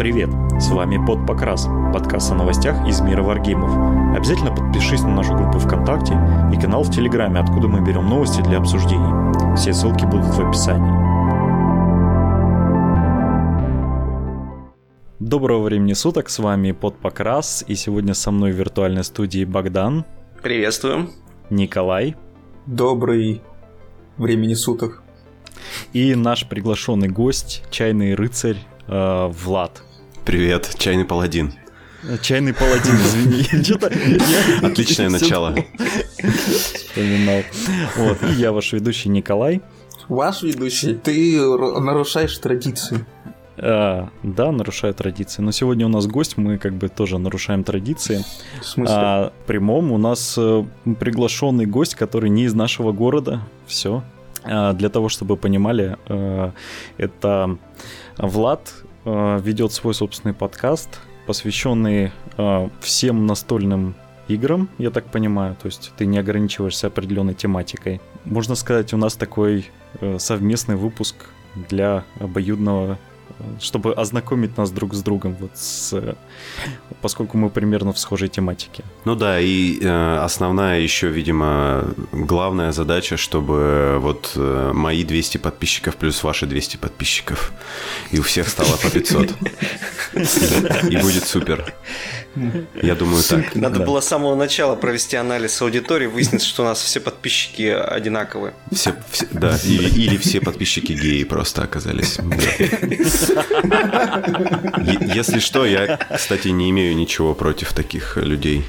Привет! С вами Под Покрас, подкаст о новостях из мира варгеймов. Обязательно подпишись на нашу группу ВКонтакте и канал в Телеграме, откуда мы берем новости для обсуждений. Все ссылки будут в описании. Доброго времени суток, с вами Под Покрас, и сегодня со мной в виртуальной студии Богдан. Приветствуем. Николай. Добрый времени суток. И наш приглашенный гость, чайный рыцарь э, Влад. Привет, чайный паладин. Чайный паладин, извини. Отличное начало. Вспоминал. Вот, и я ваш ведущий Николай. Ваш ведущий, ты нарушаешь традиции. А, да, нарушаю традиции. Но сегодня у нас гость, мы как бы тоже нарушаем традиции. В смысле? А, прямом у нас э, приглашенный гость, который не из нашего города. Все. А, для того, чтобы понимали, э, это Влад э, ведет свой собственный подкаст, посвященный э, всем настольным играм, я так понимаю. То есть ты не ограничиваешься определенной тематикой. Можно сказать, у нас такой э, совместный выпуск для обоюдного чтобы ознакомить нас друг с другом, вот с, поскольку мы примерно в схожей тематике. Ну да, и э, основная еще, видимо, главная задача, чтобы вот э, мои 200 подписчиков плюс ваши 200 подписчиков, и у всех стало по 500. И будет супер. Я думаю так. Надо Да. было с самого начала провести анализ аудитории, выяснить, что у нас все подписчики одинаковые. Все, все- да, или, или все подписчики геи просто оказались. Если что, я, кстати, не имею ничего против таких людей.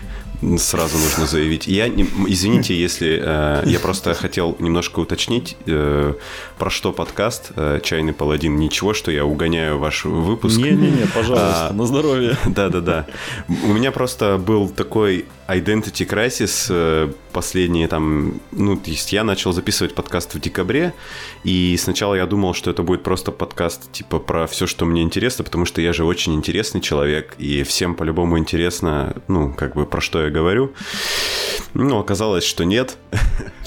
Сразу нужно заявить. Я, не- извините, если э, я просто хотел немножко уточнить, э, про что подкаст э, «Чайный паладин». Ничего, что я угоняю ваш выпуск. Не-не-не, пожалуйста, А, на здоровье. Да-да-да. У меня просто был такой identity crisis э, последние там... Ну, то есть я начал записывать подкаст в декабре, и сначала я думал, что это будет просто подкаст типа про все, что мне интересно, потому что я же очень интересный человек, и всем по-любому интересно, ну, как бы про что я говорю. Ну, оказалось, что нет.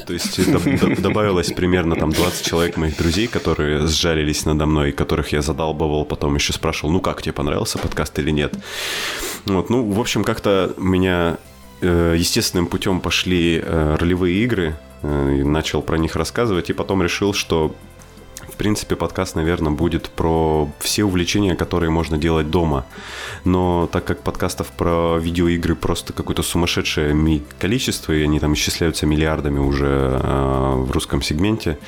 То есть доб- доб- добавилось примерно там 20 человек моих друзей, которые сжалились надо мной, которых я задалбывал, потом еще спрашивал, ну как, тебе понравился подкаст или нет. Вот, ну, в общем, как-то меня э, естественным путем пошли э, ролевые игры, э, начал про них рассказывать, и потом решил, что в принципе, подкаст, наверное, будет про все увлечения, которые можно делать дома. Но так как подкастов про видеоигры просто какое-то сумасшедшее количество, и они там исчисляются миллиардами уже э, в русском сегменте,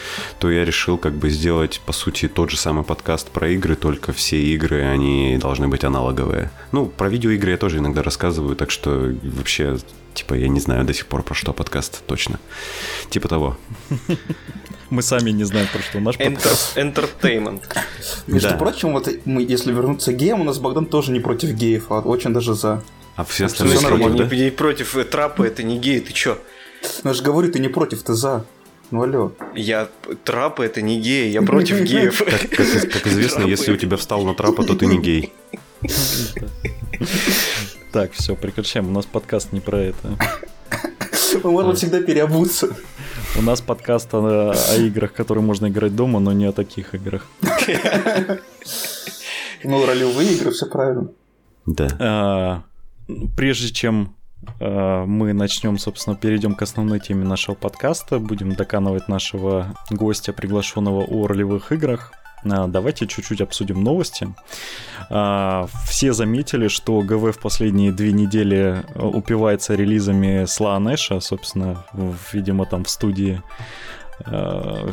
то я решил как бы сделать, по сути, тот же самый подкаст про игры, только все игры, они должны быть аналоговые. Ну, про видеоигры я тоже иногда рассказываю, так что вообще, типа, я не знаю до сих пор про что подкаст точно. Типа того. Мы сами не знаем, про что наш подкаст. Enter- Entertainment. Между Да. прочим, вот мы, если вернуться к геям, у нас Богдан тоже не против геев, а очень даже за. А все остальные против, нормально. да? против э, трапа, это не гей, ты чё? Ну, я же говорю, ты не против, ты за. Ну, алло. Я трапа это не гей, я против геев. Как, как из- как известно, Трапы. если у тебя встал на трапа, то ты не гей. Так, все, прекращаем. У нас подкаст не про это. Мы можем всегда переобуться. У нас подкаст о, о играх, которые можно играть дома, но не о таких играх. Ну, ролевые игры, все правильно. Да. А, Прежде чем а, мы начнем, собственно, перейдем к основной теме нашего подкаста, будем доканывать нашего гостя, приглашенного о ролевых играх. а, Давайте чуть-чуть обсудим новости. А, Все заметили, что ГВ в последние две недели э, упивается релизами Слаанэша, собственно, видимо, там в студии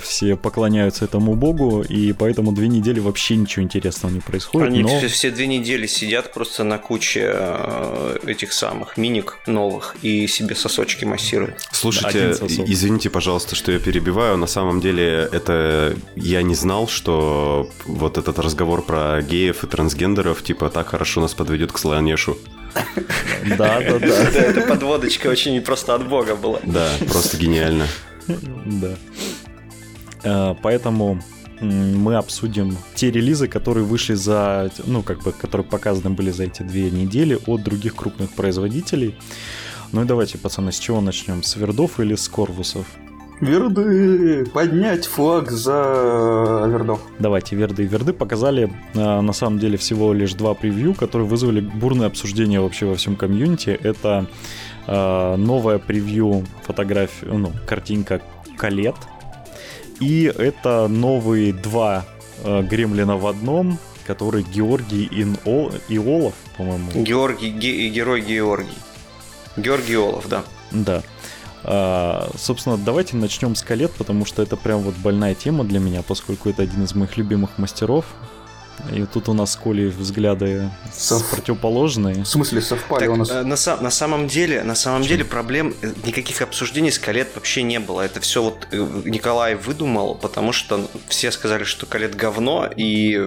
все поклоняются этому богу, и поэтому две недели вообще ничего интересного не происходит. Они но- все, все две недели сидят просто на куче э, этих самых миник новых и себе сосочки массируют. Слушайте, извините, пожалуйста, что я перебиваю. На самом деле, это я не знал, что вот этот разговор про геев и трансгендеров, типа, так хорошо нас подведет к Слонешу. Да, да, да. Эта подводочка очень просто от бога была. Да, просто гениально. Да. Э, Поэтому мы обсудим те релизы, которые вышли за, ну, как бы, которые показаны были за эти две недели от других крупных производителей. Ну и давайте, пацаны, с чего начнем? С вердов или с корвусов? Верды! Поднять флаг за Вердов. Давайте, Верды и Верды показали э, на самом деле всего лишь два превью, которые вызвали бурное обсуждение вообще во всем комьюнити. Это э, новое превью фотографии, ну, картинка Калет. И это новые два э, гремлина в одном, который Георгий Ин О- Иолов, по-моему. Георгий, ге- герой Георгий. Георгий Олов, да. Да. А, собственно, давайте начнем с колет, потому что это прям вот больная тема для меня, поскольку это один из моих любимых мастеров. И тут у нас с Колей взгляды Сов- противоположные. В смысле, совпали Так, у нас. э, на, на самом деле, на самом деле проблем э, никаких обсуждений с Калет вообще не было. Это все вот э, Николай выдумал, потому что все сказали, что Калет говно, и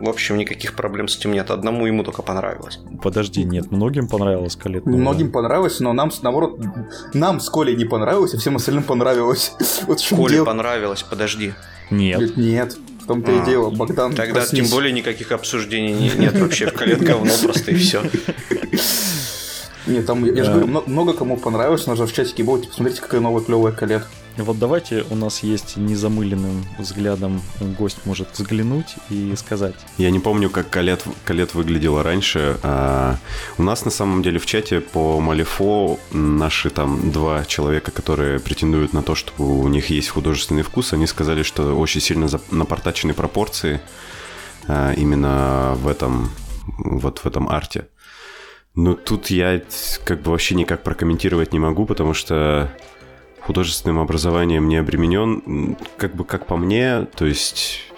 в общем никаких проблем с этим нет. Одному ему только понравилось. Подожди, нет, многим понравилось колет. новое. Многим понравилось, но нам, наоборот, нам с Колей не понравилось, а всем остальным понравилось. Вот Коле дело. понравилось, подожди. Нет. Нет, в том-то и А, дело, Богдан, Тогда проснись. тем более никаких обсуждений не- нет вообще. Калет говно просто и все. Нет, там, я же говорю, мно- много кому понравилось, но же в чатике было, типа, смотрите, какая новая клевая колет. Вот давайте у нас есть незамыленным взглядом гость может взглянуть и сказать. Я не помню, как Калет, Калет выглядела раньше. А, у нас на самом деле в чате по Малифо наши там два человека, которые претендуют на то, что у них есть художественный вкус, они сказали, что очень сильно напортачены пропорции а, именно в этом вот в этом арте. Но тут я как бы вообще никак прокомментировать не могу, потому что художественным образованием не обременен. Как бы как по мне, то есть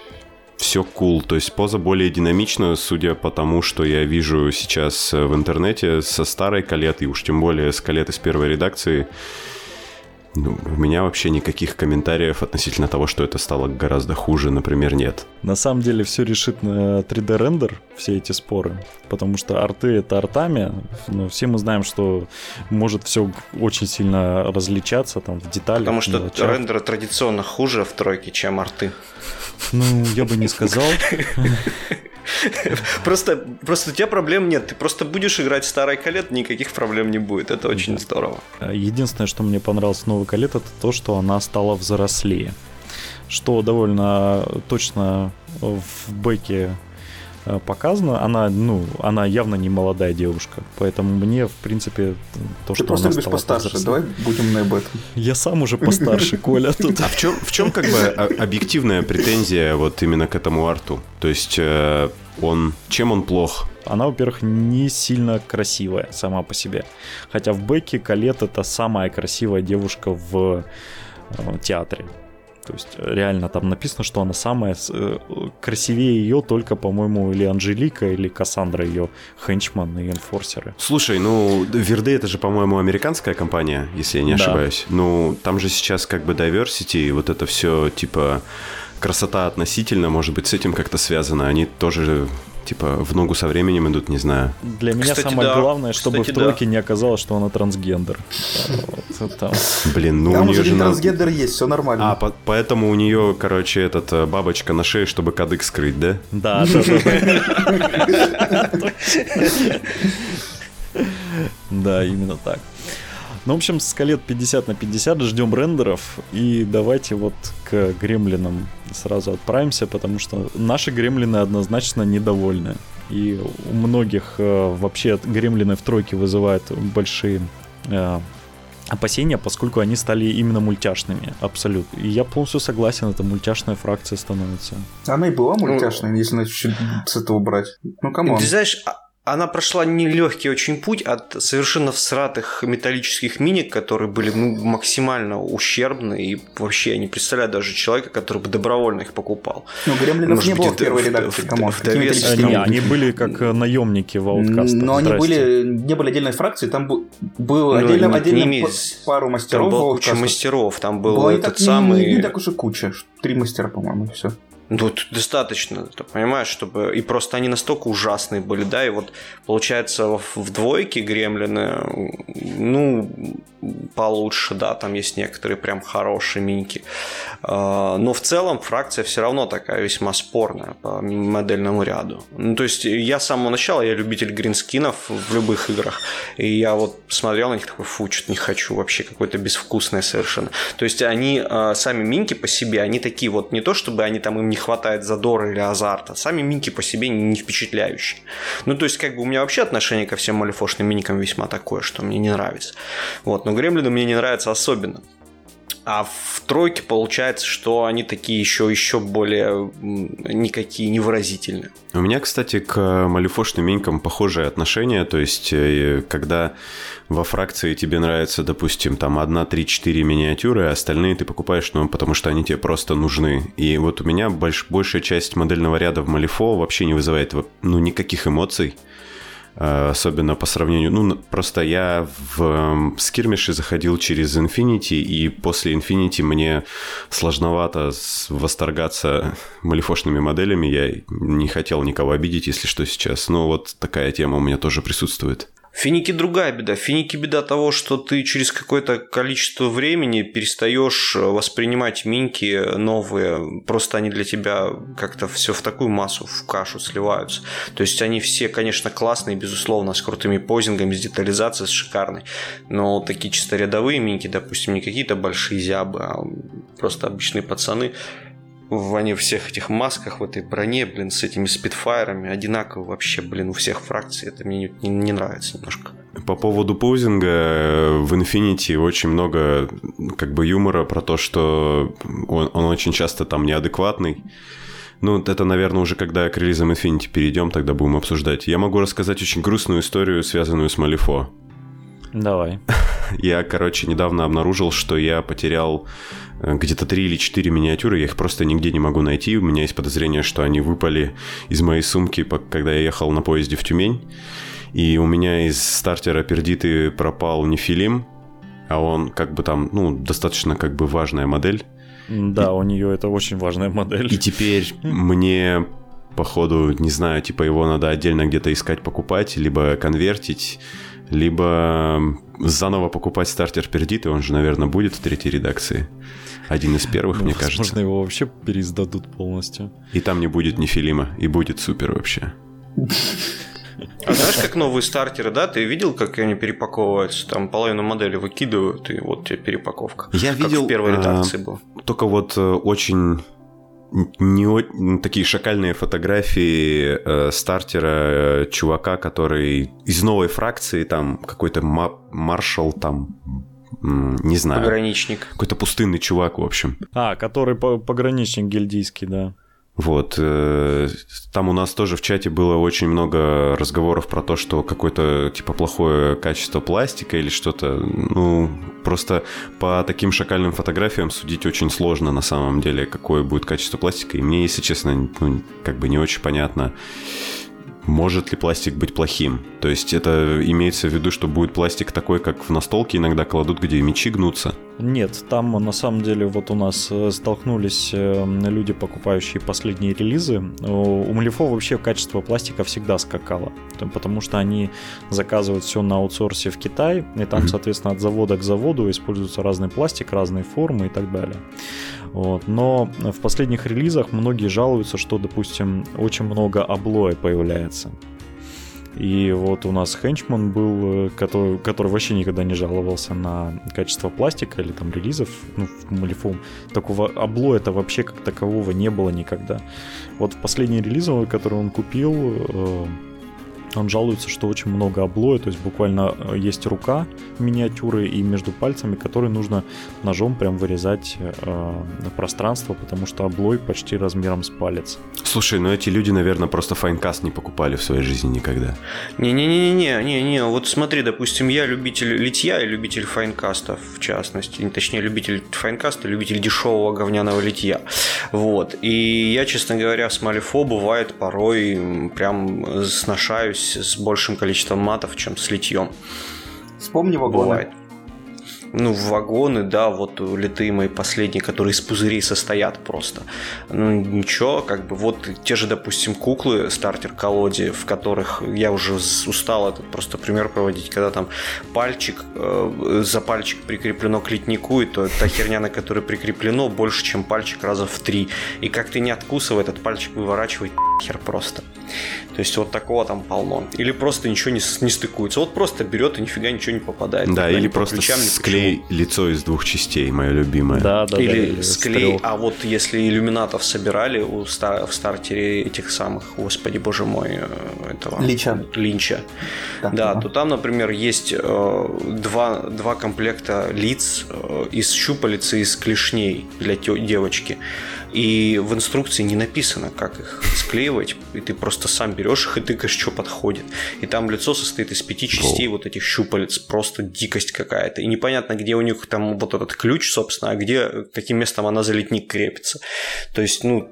все cool. То есть поза более динамичная, судя по тому, что я вижу сейчас э, в интернете со старой калетой, уж тем более с калеты с первой редакции. Ну, у меня вообще никаких комментариев относительно того, что это стало гораздо хуже, например, нет. На самом деле все решит на 3D рендер, все эти споры, потому что арты это артами, но все мы знаем, что может все очень сильно различаться там в деталях. Потому что мелочах. рендеры традиционно хуже в тройке, чем арты. Ну, я бы не сказал. Просто, просто у тебя проблем нет. Ты просто будешь играть в старый калет, никаких проблем не будет. Это очень здорово. Единственное, что мне понравилось в новой колет, это то, что она стала взрослее. Что довольно точно в бэке э, показано. Она, ну, она явно не молодая девушка. Поэтому мне, в принципе, то, Ты что просто она любишь стала постарше, повзрослее. давай будем на об этом. Я сам уже постарше, Коля, тут. А в чем, в чем как бы о- объективная претензия вот именно к этому арту? То есть э, он, чем он плох? Она, во-первых, не сильно красивая сама по себе. Хотя в Бекке Калет это самая красивая девушка в э, театре. То есть реально там написано, что она самая э, красивее ее только, по-моему, или Анжелика, или Кассандра ее хенчман и энфорсеры. Слушай, ну, Верды это же, по-моему, американская компания, если я не Да. ошибаюсь. Ну, там же сейчас как бы diversity, вот это все, типа, красота относительно, может быть, с этим как-то связано. Они тоже, типа, в ногу со временем идут, не знаю. Для меня Кстати, самое да. главное, чтобы Кстати, в тройке не оказалось, что она трансгендер. Блин, ну у нее же... трансгендер есть, все нормально. А, по- поэтому у нее, короче, этот э, бабочка на шее, чтобы кадык скрыть, да? Да, да, да. Да, именно так. Ну, в общем, скалет 50 на 50, ждем рендеров. И давайте вот к гремлинам сразу отправимся, потому что наши гремлины однозначно недовольны. И у многих э, вообще гремлины в тройке вызывают большие э, опасения, поскольку они стали именно мультяшными, абсолютно. И я полностью согласен, это мультяшная фракция становится. Она и была мультяшной, если начать с этого брать. Ну, come on. Ты знаешь, а- она прошла нелегкий очень путь от совершенно всратых металлических миник, которые были ну, максимально ущербны, и вообще я не представляю даже человека, который бы добровольно их покупал. Ну, гремлинов Может не было в первой редакции, там- Не, миники? они были как э, наемники в Outcast. Но они Здрасте. были, не были отдельной фракцией, там был Ну, отдельно, не- отдельно не пару Там мастеров была в куча мастеров, там был Было не этот так, самый... Не, не так уж и куча. Три мастера, по-моему, все. Ну, тут достаточно, ты понимаешь, чтобы... И просто они настолько ужасные были, да, и вот, получается, в, двойке гремлины, ну, получше, да, там есть некоторые прям хорошие миньки. А, но в целом фракция все равно такая весьма спорная по модельному ряду. Ну, то есть я с самого начала, я любитель гринскинов в любых играх, и я вот смотрел на них такой, фу, что-то не хочу, вообще какое-то безвкусное совершенно. То есть они, а, сами минки по себе, они такие вот, не то чтобы они там им не хватает задора или азарта, сами минки по себе не впечатляющие. Ну, то есть как бы у меня вообще отношение ко всем малифошным миникам весьма такое, что мне не нравится. Вот, но гремлины мне не нравятся особенно. А в тройке получается, что они такие еще, еще более никакие невыразительные. У меня, кстати, к малифошным минькам похожее отношение. То есть, э, когда во фракции тебе нравится, допустим, там 1, 3, 4 миниатюры, а остальные ты покупаешь, ну, потому что они тебе просто нужны. И вот у меня больш, большая часть модельного ряда в Малифо вообще не вызывает ну, никаких эмоций. Э, особенно по сравнению... Ну, просто я в скирмише заходил через Infinity, и после Infinity мне сложновато восторгаться малифошными моделями. Я не хотел никого обидеть, если что, сейчас. Но вот такая тема у меня тоже присутствует. Финики другая беда. Финики беда того, что ты через какое-то количество времени перестаешь воспринимать минки новые. Просто они для тебя как-то все в такую массу, в кашу сливаются. То есть они все, конечно, классные, безусловно, с крутыми позингами, с детализацией, с шикарной. Но такие чисто рядовые минки, допустим, не какие-то большие зябы, а просто обычные пацаны, в они всех этих масках, в этой броне, блин, с этими спидфайрами, одинаково вообще, блин, у всех фракций. Это мне не, не нравится немножко. По поводу поузинга э, в Infinity очень много как бы юмора про то, что он, он очень часто там неадекватный. Ну, это, наверное, уже когда к релизам Infinity перейдем, тогда будем обсуждать. Я могу рассказать очень грустную историю, связанную с Малифо. Давай. Я, короче, недавно обнаружил, что я потерял э, где-то 3 или 4 миниатюры, я их просто нигде не могу найти. У меня есть подозрение, что они выпали из моей сумки, когда я ехал на поезде в Тюмень. И у меня из стартера пердиты пропал нефилим, а он как бы там, ну, достаточно как бы важная модель. Да, и... у нее это очень важная модель. И теперь мне походу, не знаю, типа его надо отдельно где-то искать, покупать, либо конвертить либо заново покупать стартер Пердиты, он же, наверное, будет в третьей редакции. Один из первых, ну, мне кажется. Возможно, его вообще переиздадут полностью. И там не будет ни Филима, и будет супер вообще. А знаешь, как новые стартеры, да? Ты видел, как они перепаковываются? Там половину модели выкидывают, и вот тебе перепаковка. Я как видел. в первой редакции а, был. Только вот э, очень не такие шакальные фотографии э, стартера э, чувака, который из новой фракции, там какой-то маршал, там не знаю. Пограничник. Какой-то пустынный чувак, в общем. А, который пограничник гильдийский, да. Вот. Э, там у нас тоже в чате было очень много разговоров про то, что какое-то типа плохое качество пластика или что-то. Ну, просто по таким шакальным фотографиям судить очень сложно на самом деле, какое будет качество пластика. И мне, если честно, ну, как бы не очень понятно, может ли пластик быть плохим. То есть это имеется в виду, что будет пластик такой, как в настолке иногда кладут, где мечи гнутся. Нет, там на самом деле вот у нас э, столкнулись э, люди, покупающие последние релизы. У Малифо вообще качество пластика всегда скакало, потому что они заказывают все на аутсорсе в Китай, и там, соответственно, от завода к заводу используется разный пластик, разные формы и так далее. Вот. Но в последних релизах многие жалуются, что, допустим, очень много облоя появляется. И вот у нас Хенчман был, э, который, который вообще никогда не жаловался на качество пластика или там релизов, ну, в Malifaux. Такого облоя это вообще как такового не было никогда. Вот в последний релиз, который он купил, э, он жалуется, что очень много облоя, то есть буквально э, есть рука миниатюры и между пальцами, которые нужно ножом прям вырезать э, пространство, потому что облой почти размером с палец. Слушай, ну эти люди, наверное, просто Finecast не покупали в своей жизни никогда. Не-не-не-не, не-не, вот смотри, допустим, я любитель литья и любитель Finecast ов, в частности, точнее, любитель Finecast а, любитель дешевого говняного литья. Вот. И я, честно говоря, с Малифо бывает порой прям сношаюсь с большим количеством матов, чем с литьем. Вспомни вагоны. Бывает. ну, вагоны, да, вот литые мои последние, которые из пузырей состоят просто. Ну, ничего, как бы, вот те же, допустим, куклы стартер-колоде, в которых я уже устал этот просто пример проводить, когда там пальчик, э, за пальчик прикреплено к литнику, и то та херня, на которой прикреплено, больше, чем пальчик раза в три. И как ты не откусывай, этот пальчик выворачивает хер просто. То есть вот такого там полно. Или просто ничего не, не стыкуется. Вот просто берет и нифига ничего не попадает. Да, или просто ключам, склей почему. лицо из двух частей, мое любимое. Да, да, или да, склей. А вот если иллюминатов собирали у стар, в стартере этих самых, господи боже мой, э, этого... Линча. Линча. Да, да, да. то там, например, есть э, два, два комплекта лиц э, из щупалец и из клешней для девочки. И в инструкции не написано, как их склеивать, и ты просто сам берешь их и тыкаешь, что подходит. И там лицо состоит из пяти частей вот этих щупалец, просто дикость какая-то. И непонятно, где у них там вот этот ключ, собственно, а где, каким местом она за литник крепится. То есть, ну,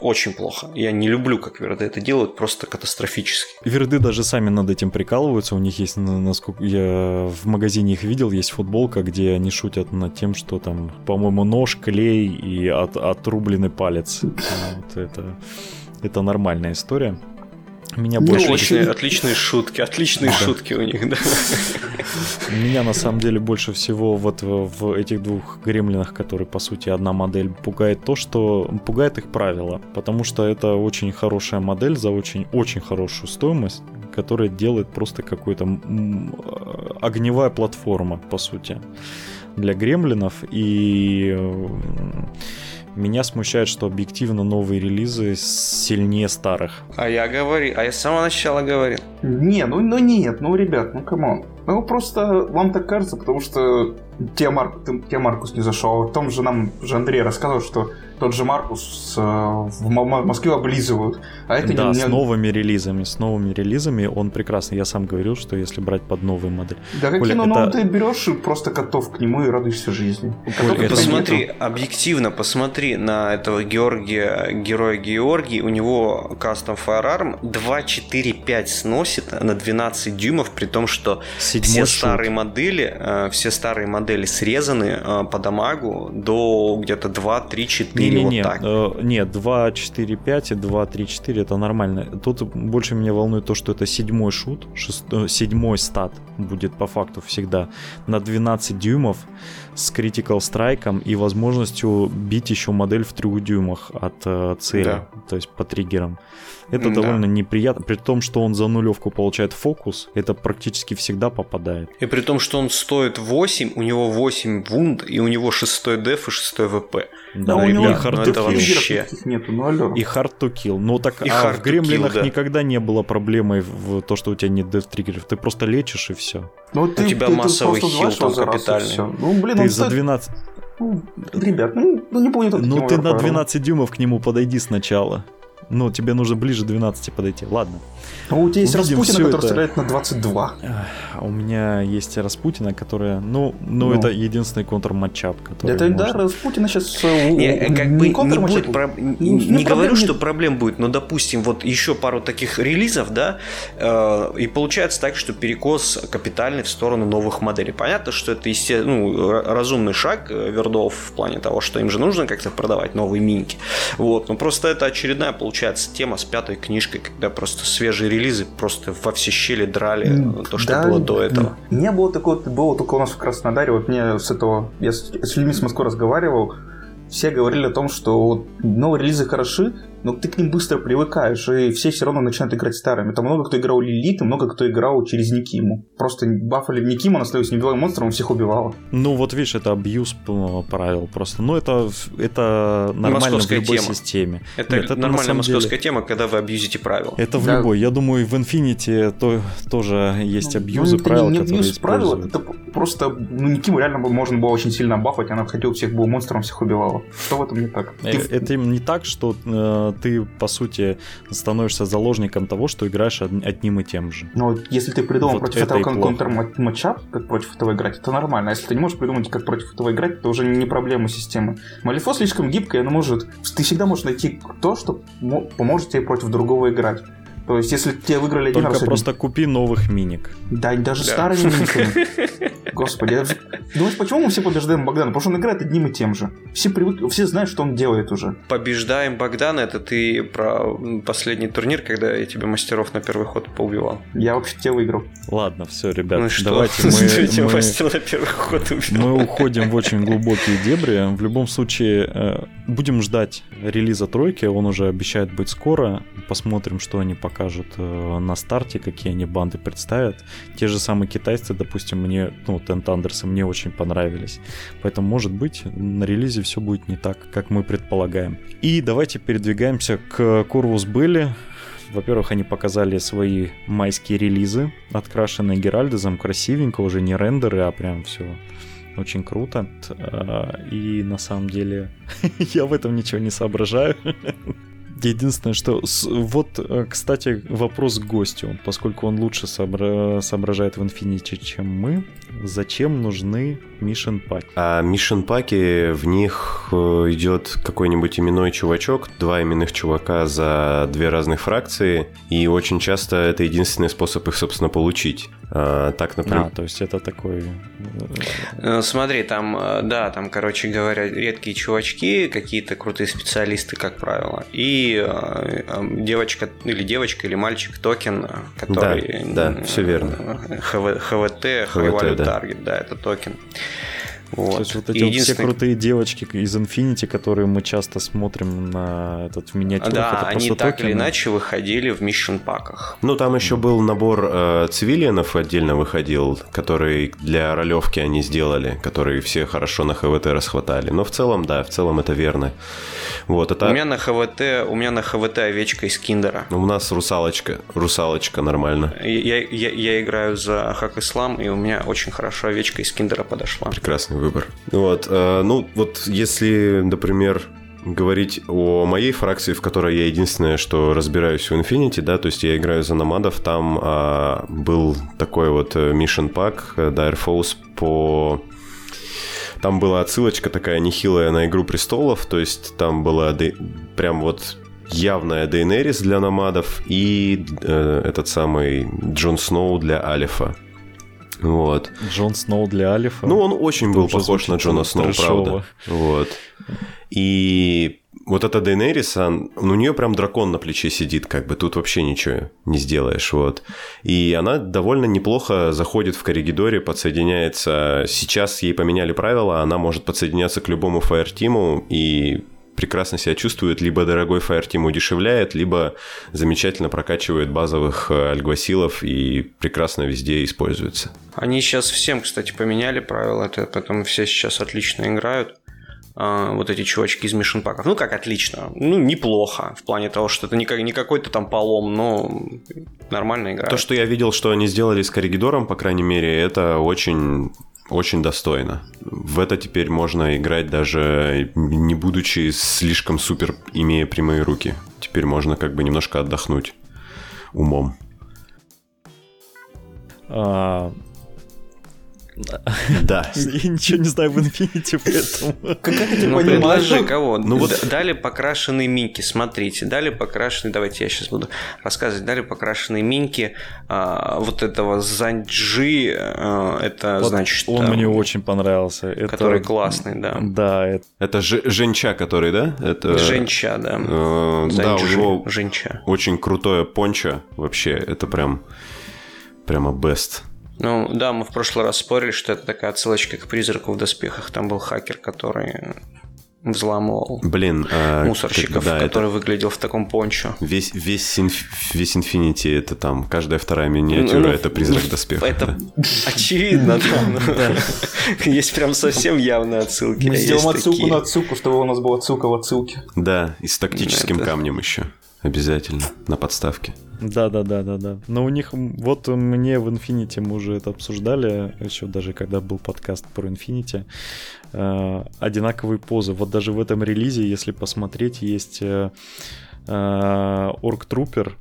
очень плохо. Я не люблю, как Верды это делают, просто катастрофически. Верды даже сами над этим прикалываются. У них есть, насколько я в магазине их видел, есть футболка, где они шутят над тем, что там, по-моему, нож, клей и от, отрубленный палец. Это, это нормальная история. Меня больше... Отличные, отличные шутки, отличные да. шутки у них, да. Меня на самом деле больше всего вот в этих двух гремлинах, которые по сути одна модель, пугает то, что пугает их правила, потому что это очень хорошая модель за очень-очень хорошую стоимость, которая делает просто какой-то огневая платформа, по сути, для гремлинов, и меня смущает, что объективно новые релизы сильнее старых. А я говорю, а я с самого начала говорил. Не, ну, ну нет, ну ребят, ну come on. Ну просто вам так кажется, потому что тебе, Марк, тебе Маркус не зашел. В том же нам же Андрей рассказывал, что тот же Маркус э, в Москве облизывают. А это да, не, с новыми релизами. С новыми релизами он прекрасный. Я сам говорил, что если брать под новую модель. Да какие ну, это... ты берешь и просто готов к нему и радуешься жизни. Коля, посмотри, нету. объективно посмотри на этого Георгия, героя Георгий. У него кастом Firearm 2.4.5 сносит на 12 дюймов, при том, что Седьмой все шут. старые модели, э, все старые модели срезаны э, по дамагу до где-то 2, 3, 4 не, не, вот э, нет, 2, 4, 5 и 2, 3, 4 это нормально. Тут больше меня волнует то, что это седьмой шут, шест... Э, седьмой стат будет по факту всегда на 12 дюймов с critical страйком и возможностью бить еще модель в 3 дюймах от э, цели, да. то есть по триггерам. Это да. довольно неприятно, при том, что он за нулевку получает фокус, это практически всегда попадает. И при том, что он стоит 8, у него 8 вунд, и у него 6 деф и 6 ВП. Да, да у него hard ну, это вообще... Нету, ну, алло. И hard to kill. Ну так, и а в Гремлинах да. никогда не было проблемой в то, что у тебя нет деф триггеров. Ты просто лечишь и все. Ну, ты, у тебя ты, массовый ты хил там капитальный. Ну, блин, ты за 12... Ну, ребят, ну, ну не помню. Ну ты на 12 дюймов к нему подойди сначала. Ну, тебе нужно ближе 12 подойти. Ладно. Ну, у тебя есть Увидим Распутина, который это... стреляет на 22. У меня есть Распутина, которая... Ну, ну, ну. это единственный контр-матчап, который Это, можно... да, Распутина сейчас... Э, не, как бы не, будет... Про... Не, не, не говорю, нет. что проблем будет, но, допустим, вот еще пару таких релизов, да, э, и получается так, что перекос капитальный в сторону новых моделей. Понятно, что это, естественно, ну, разумный шаг э, Вердов в плане того, что им же нужно как-то продавать новые минки. Вот, но просто это очередная, получается, тема с пятой книжкой, когда просто свежие релизы просто во все щели драли то, что да, было до этого. Не было такого, было только у нас в Краснодаре, вот мне с этого, я с, с людьми с Москвы разговаривал, все говорили о том, что вот новые релизы хороши, но ты к ним быстро привыкаешь, и все все равно начинают играть старыми. Там много кто играл Лилит, и много кто играл через Никиму. Просто бафали Никиму, она становилась небивалым монстром, и всех убивала. Ну вот видишь, это абьюз правил просто. Ну это, это нормально московская в любой тема. системе. Это, Нет, это нормальная московская деле... тема, когда вы абьюзите правила. Это в да. любой. Я думаю, в Infinity то, тоже есть ну, абьюзы ну, правил, не, не абьюз правил, это просто ну, Никиму реально можно было очень сильно бафать, она хотела всех был монстром, всех убивала. Что в этом не так? Э, это именно не так, что э, ты по сути становишься заложником того, что играешь одним и тем же. Ну, если ты придумал вот против этого контр-матчап, как против этого играть, это нормально. А если ты не можешь придумать, как против этого играть, это уже не проблема системы. Малифо слишком гибкая, она может... Ты всегда можешь найти то, что поможет тебе против другого играть. То есть, если тебе выиграли один Только раз... просто купи новых миник. Да, даже да. старые миниками. Господи, я... думаешь, почему мы все побеждаем Богдана? Потому что он играет одним и тем же. Все, привык... все знают, что он делает уже. Побеждаем Богдана, это ты про последний турнир, когда я тебе мастеров на первый ход поубивал. Я вообще тебя выиграл. Ладно, все, ребят, Ну что? давайте мы, мы- на первый ход убил. мы уходим в очень глубокие дебри. В любом случае, э, будем ждать релиза тройки. Он уже обещает быть скоро. Посмотрим, что они покажут э, на старте, какие они банды представят. Те же самые китайцы, допустим, мне, ну, Тент Андерсы мне очень понравились. Поэтому, может быть, на релизе все будет не так, как мы предполагаем. И давайте передвигаемся к Corvus Belli. Во-первых, они показали свои майские релизы, открашенные Геральдезом, красивенько, уже не рендеры, а прям все очень круто. А, И на самом деле я в этом ничего не соображаю. Единственное, что... Вот, э, кстати, вопрос к гостю. Поскольку он лучше сообра- соображает в Infinity, чем мы, зачем нужны Mission Pack? А мишен паки, в них э, идет какой-нибудь именной чувачок, два именных чувака за две разных фракции, и очень часто это единственный способ их, собственно, получить. А, так, например... А, то есть это такой... э, Ну, Смотри, там, да, там, короче говоря, редкие чувачки, какие-то крутые специалисты, как правило, и э, э, девочка или девочка или мальчик токен, э, который... Да, да, всё верно. э, HV- HVT, High HVT, Value да. Target, да, это токен. Вот. То есть вот И эти вот все крутые девочки из Infinity, которые мы часто смотрим на этот в миниатюрах, Да, это они так или токены. иначе выходили в mission pack ах. Ну, там еще был набор э, цивилианов отдельно выходил, который для ролевки они сделали, которые все хорошо на ХВТ расхватали. Но в целом, да, в целом это верно. Вот, это... У меня на ХВТ, у меня на ХВТ овечка из Киндера. У нас русалочка. Русалочка нормально. Я, я, я играю за Хак Ислам, и у меня очень хорошо овечка из Киндера подошла. Прекрасный выбор. Вот, э, ну, вот если, например, говорить о моей фракции, в которой я единственное, что разбираюсь в Infinity, да, то есть я играю за номадов, там а, был такой вот э, Mission Pack Dire Foes по... Там была отсылочка такая нехилая на Игру Престолов, то есть там была де- прям вот явная Дейнерис для номадов и э, этот самый Джон Сноу для Алифа. Вот. Джон Сноу для Алифа. Ну, он очень был похож на Джона Сноу, трэшово. правда. Вот. И вот эта Дейнерис, ну, у нее прям дракон на плече сидит, как бы тут вообще ничего не сделаешь, вот. И она довольно неплохо заходит в Корригидоре, подсоединяется. Сейчас ей поменяли правила, она может подсоединяться к любому фаертиму и прекрасно себя чувствует, либо дорогой фаертим удешевляет, либо замечательно прокачивает базовых э, альгвасилов и прекрасно везде используется. Они сейчас всем, кстати, поменяли правила, это потом все сейчас отлично играют. А, вот эти чувачки из Mission. Ну, как отлично. Ну, неплохо. В плане того, что это не, как- не какой-то там полом, но нормально играют. То, что я видел, что они сделали с Корригидором, по крайней мере, это очень очень достойно. В это теперь можно играть даже не будучи слишком супер, имея прямые руки. Теперь можно как бы немножко отдохнуть умом. А, Да. Я ничего не знаю в Infinity, поэтому... Как это Ну, понимаешь? предложи кого? Ну вот- дали покрашенные минки, смотрите, дали покрашенные, давайте я сейчас буду рассказывать, дали покрашенные минки а, вот этого Занджи, а, это Вот значит... Он мне очень понравился. Это- Который классный, да. Да, это Это Ж- Женча, который, да? Это, Женча, да. э, да, у него Женча. очень крутое пончо. Вообще, это прям прямо best. Ну да, мы в прошлый раз спорили, что это такая отсылочка к призраку в доспехах. Там был хакер, который взламывал Блин, а, мусорщиков, да, это который выглядел в таком пончо. Весь, весь, инф- весь Infinity это там, каждая вторая миниатюра Ну, это призрак доспеха. Это очевидно, да. ну, Есть прям совсем явные отсылки. Мы сделаем отсылку на отсылку, чтобы у нас была отсылка в отсылке. Да, и с тактическим Это- камнем еще. Обязательно, на подставке. Да, да, да, да, да. Но у них, вот мне в Infinity мы уже это обсуждали, еще даже когда был подкаст про Infinity, э, одинаковые позы. Вот даже в этом релизе, если посмотреть, есть э, э, Орк Трупер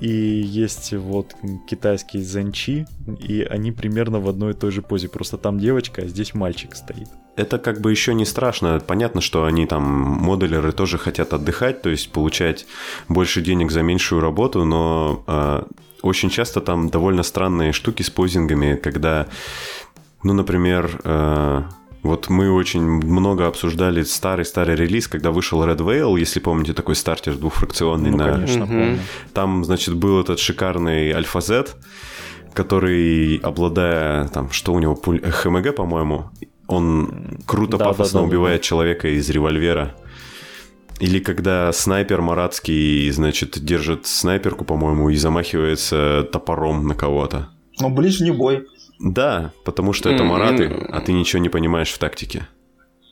и есть вот китайский Зенчи, и они примерно в одной и той же позе. Просто там девочка, а здесь мальчик стоит. Это как бы еще не страшно. Понятно, что они там, моделеры тоже хотят отдыхать, то есть получать больше денег за меньшую работу, но э, очень часто там довольно странные штуки с позингами, когда Ну, например, э, вот мы очень много обсуждали старый-старый релиз, когда вышел Red Veil, если помните, такой стартер двухфракционный. Ну, на... конечно, помню. Там, значит, был этот шикарный Альфа Z, который, обладая, там, что у него, пуль... ХМГ, по-моему, он круто, Да, пафосно да, да, убивает да. человека из револьвера. Или когда снайпер маратский, значит, держит снайперку, по-моему, и замахивается топором на кого-то. Но ближний бой. Да, потому что это мараты, а ты ничего не понимаешь в тактике.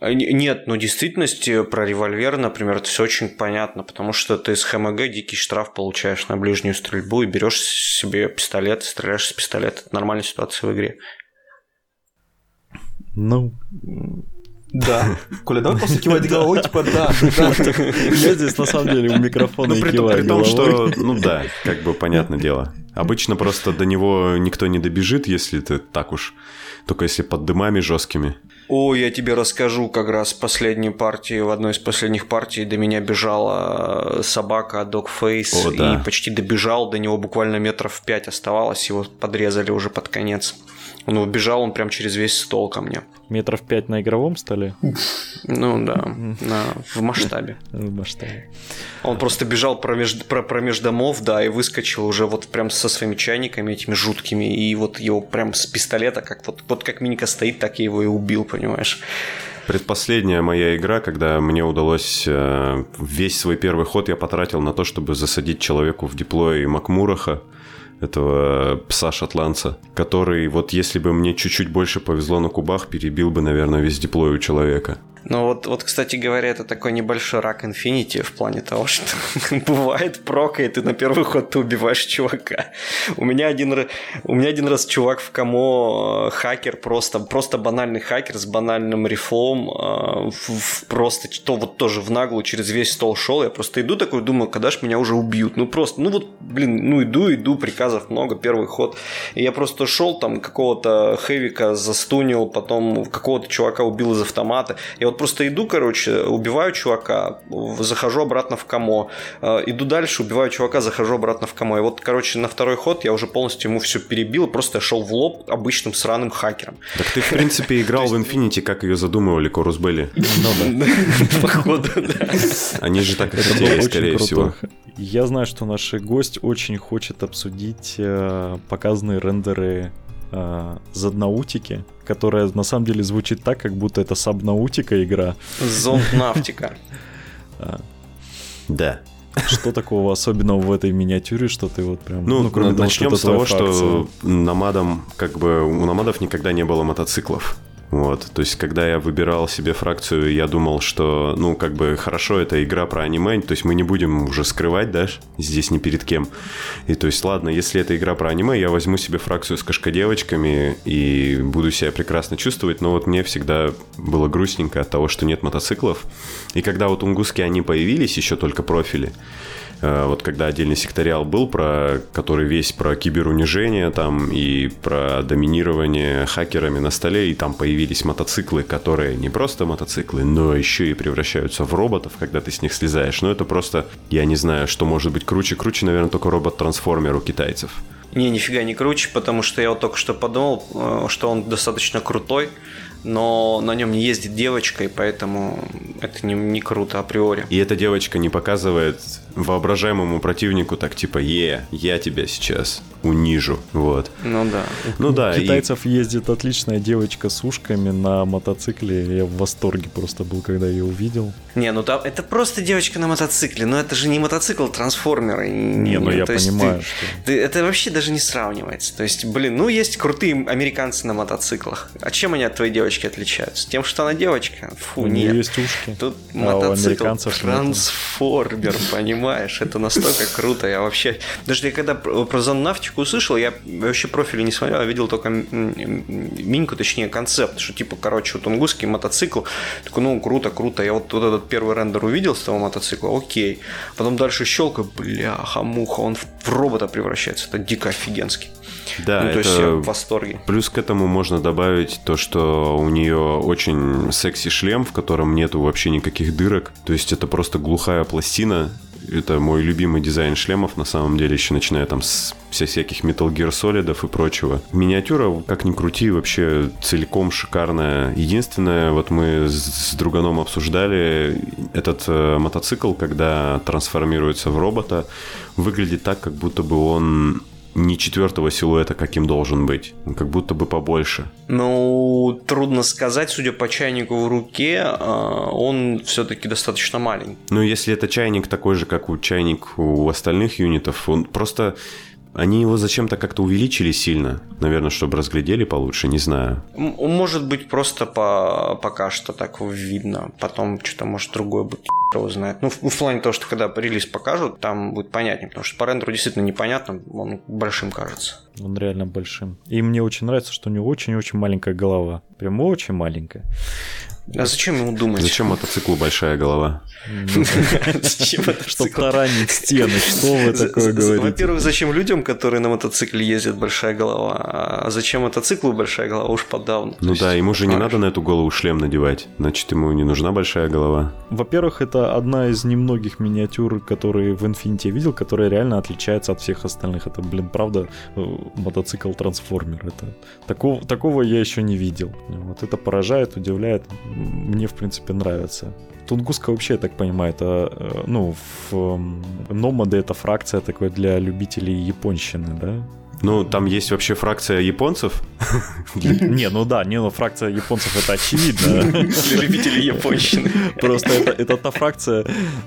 А, не- Нет, ну в действительности про револьвер, например, это все очень понятно, потому что ты с ХМГ дикий штраф получаешь на ближнюю стрельбу и берешь себе пистолет, стреляешь с пистолета. Это нормальная ситуация в игре. Ну, Да. Коля, давай просто кивать головой, типа, да, да. я здесь на самом деле у микрофона Ну, при, киваю при том, головой. что, ну да, как бы понятное дело. Обычно просто до него никто не добежит, если ты так уж, только если под дымами жесткими. О, я тебе расскажу как раз в последней партии, в одной из последних партий до меня бежала собака Dogface О, да. и почти добежал, до него буквально метров пять оставалось, его подрезали уже под конец. Он убежал, он прям через весь стол ко мне. Метров пять на игровом столе Ну да, на- в масштабе. в масштабе. Он просто бежал промеж, про, промеж домов, да, и выскочил уже вот прям со своими чайниками этими жуткими, и вот его прям с пистолета, как вот, вот как Миника стоит, так я его и убил, понимаешь? Предпоследняя моя игра, когда мне удалось э, весь свой первый ход я потратил на то, чтобы засадить человеку в диплой Макмураха, этого пса-шотландца, который вот если бы мне чуть-чуть больше повезло на кубах, перебил бы, наверное, весь диплой у человека. Ну вот, вот, кстати говоря, это такой небольшой рак Infinity в плане того, что бывает прока, и ты на первый ход ты убиваешь чувака. У меня один, у меня один раз чувак в Камо э, хакер, просто, просто банальный хакер с банальным рифлом, э, просто то вот тоже в наглую через весь стол шел. Я просто иду такой, думаю, когда ж меня уже убьют. Ну просто, ну вот, блин, ну иду, иду, приказов много, первый ход. И я просто шел там какого-то хэвика застунил, потом какого-то чувака убил из автомата. Я вот просто иду, короче, убиваю чувака, захожу обратно в Камо, э, иду дальше, убиваю чувака, захожу обратно в Камо. И вот, короче, на второй ход я уже полностью ему все перебил, просто шел в лоб обычным сраным хакером. Так ты, в принципе, играл в Infinity, как ее задумывали Корус Белли. Походу, да. Они же так и хотели, скорее всего. Я знаю, что наш гость очень хочет обсудить э, показанные рендеры э, Заднаутики, которая на самом деле звучит так, как будто это Сабнаутика игра. Зонд Нафтика. Да. Что такого особенного в этой миниатюре, что ты вот прям... Ну, кроме того, начнем с того, фракция. что намадам, как бы, у намадов никогда не было мотоциклов. Вот, то есть, когда я выбирал себе фракцию, я думал, что, ну, как бы, хорошо, это игра про аниме, то есть мы не будем уже скрывать, да, здесь ни перед кем. И то есть, ладно, если это игра про аниме, я возьму себе фракцию с кошкодевочками и буду себя прекрасно чувствовать, но вот мне всегда было грустненько от того, что нет мотоциклов. И когда вот унгуски, они появились, еще только профили, вот когда отдельный секториал был, про, который весь про киберунижение там и про доминирование хакерами на столе, и там появились мотоциклы, которые не просто мотоциклы, но еще и превращаются в роботов, когда ты с них слезаешь. Ну это просто, я не знаю, что может быть круче. Круче, наверное, только робот-трансформер у китайцев. Не, нифига не круче, потому что я вот только что подумал, э, что он достаточно крутой, но на нем не ездит девочка, и поэтому это не, не круто априори. И эта девочка не показывает воображаемому противнику так типа «Е, я тебя сейчас унижу». Вот. Ну да. Ну да, У и- китайцев ездит отличная девочка с ушками на мотоцикле. Я в восторге просто был, когда ее увидел. Не, ну там это просто девочка на мотоцикле, но это же не мотоцикл, трансформеры. Не, ну я то есть понимаю, ты- что... ты- это вообще даже не сравнивается. То есть, блин, ну есть крутые американцы на мотоциклах. А чем они от твоей девочки отличаются? Тем, что она девочка? Фу, У нее нет. есть ушки. Тут А мотоцикл трансформер, понимаешь? Это настолько круто. Я вообще... Даже я когда про зоннавтику услышал, я вообще профили не смотрел, я видел только миньку, точнее концепт, что типа, короче, вот тунгусский мотоцикл. Такой, ну, круто, круто. Я вот, вот этот первый рендер увидел с того мотоцикла, окей. Потом дальше щелкаю, бляха, муха, он в робота превращается. Это дико офигенский. Да, ну, то есть это- я в восторге. Плюс к этому можно добавить то, что у нее очень секси шлем, в котором нету вообще никаких дырок. То есть это просто глухая пластина, это мой любимый дизайн шлемов, на самом деле, еще начиная там с вся всяких Metal Gear Solid и прочего. Миниатюра, как ни крути, вообще целиком шикарная. Единственное, вот мы с друганом обсуждали этот э, мотоцикл, когда трансформируется в робота, выглядит так, как будто бы он не четвертого силуэта, каким должен быть. Как будто бы побольше. Ну, трудно сказать, судя по чайнику в руке, а, он все-таки достаточно маленький. Ну, если это чайник такой же, как у чайник у остальных юнитов, он просто они его зачем-то как-то увеличили сильно. Наверное, чтобы разглядели получше, не знаю. Может быть, просто по... пока что так видно. Потом что-то, может, другое будет его знает. Ну, в, в плане того, что когда релиз покажут, там будет понятнее, потому что по рендеру действительно непонятно, он большим кажется. Он реально большим. И мне очень нравится, что у него очень-очень маленькая голова. Прям очень маленькая. А зачем ему думать? Зачем мотоциклу большая голова? Зачем это? Чтобы таранить стены, что вы такое говорите? Во-первых, зачем людям, которые на мотоцикле ездят, большая голова? А зачем мотоциклу большая голова? Уж подавно. Ну да, ему же не надо на эту голову шлем надевать. Значит, ему не нужна большая голова. Во-первых, это одна из немногих миниатюр, которые в Infinity я видел, которая реально отличается от всех остальных. Это, блин, правда, э, мотоцикл-трансформер. Это такого, такого я еще не видел. Вот это поражает, удивляет мне, в принципе, нравится. Тунгуска вообще, я так понимаю, это, э, ну, в Номады это фракция такой для любителей японщины, да? Ну, там есть вообще фракция японцев. Не, ну да, не, ну фракция японцев это очевидно. Для любителей японщины. Просто это, это та фракция,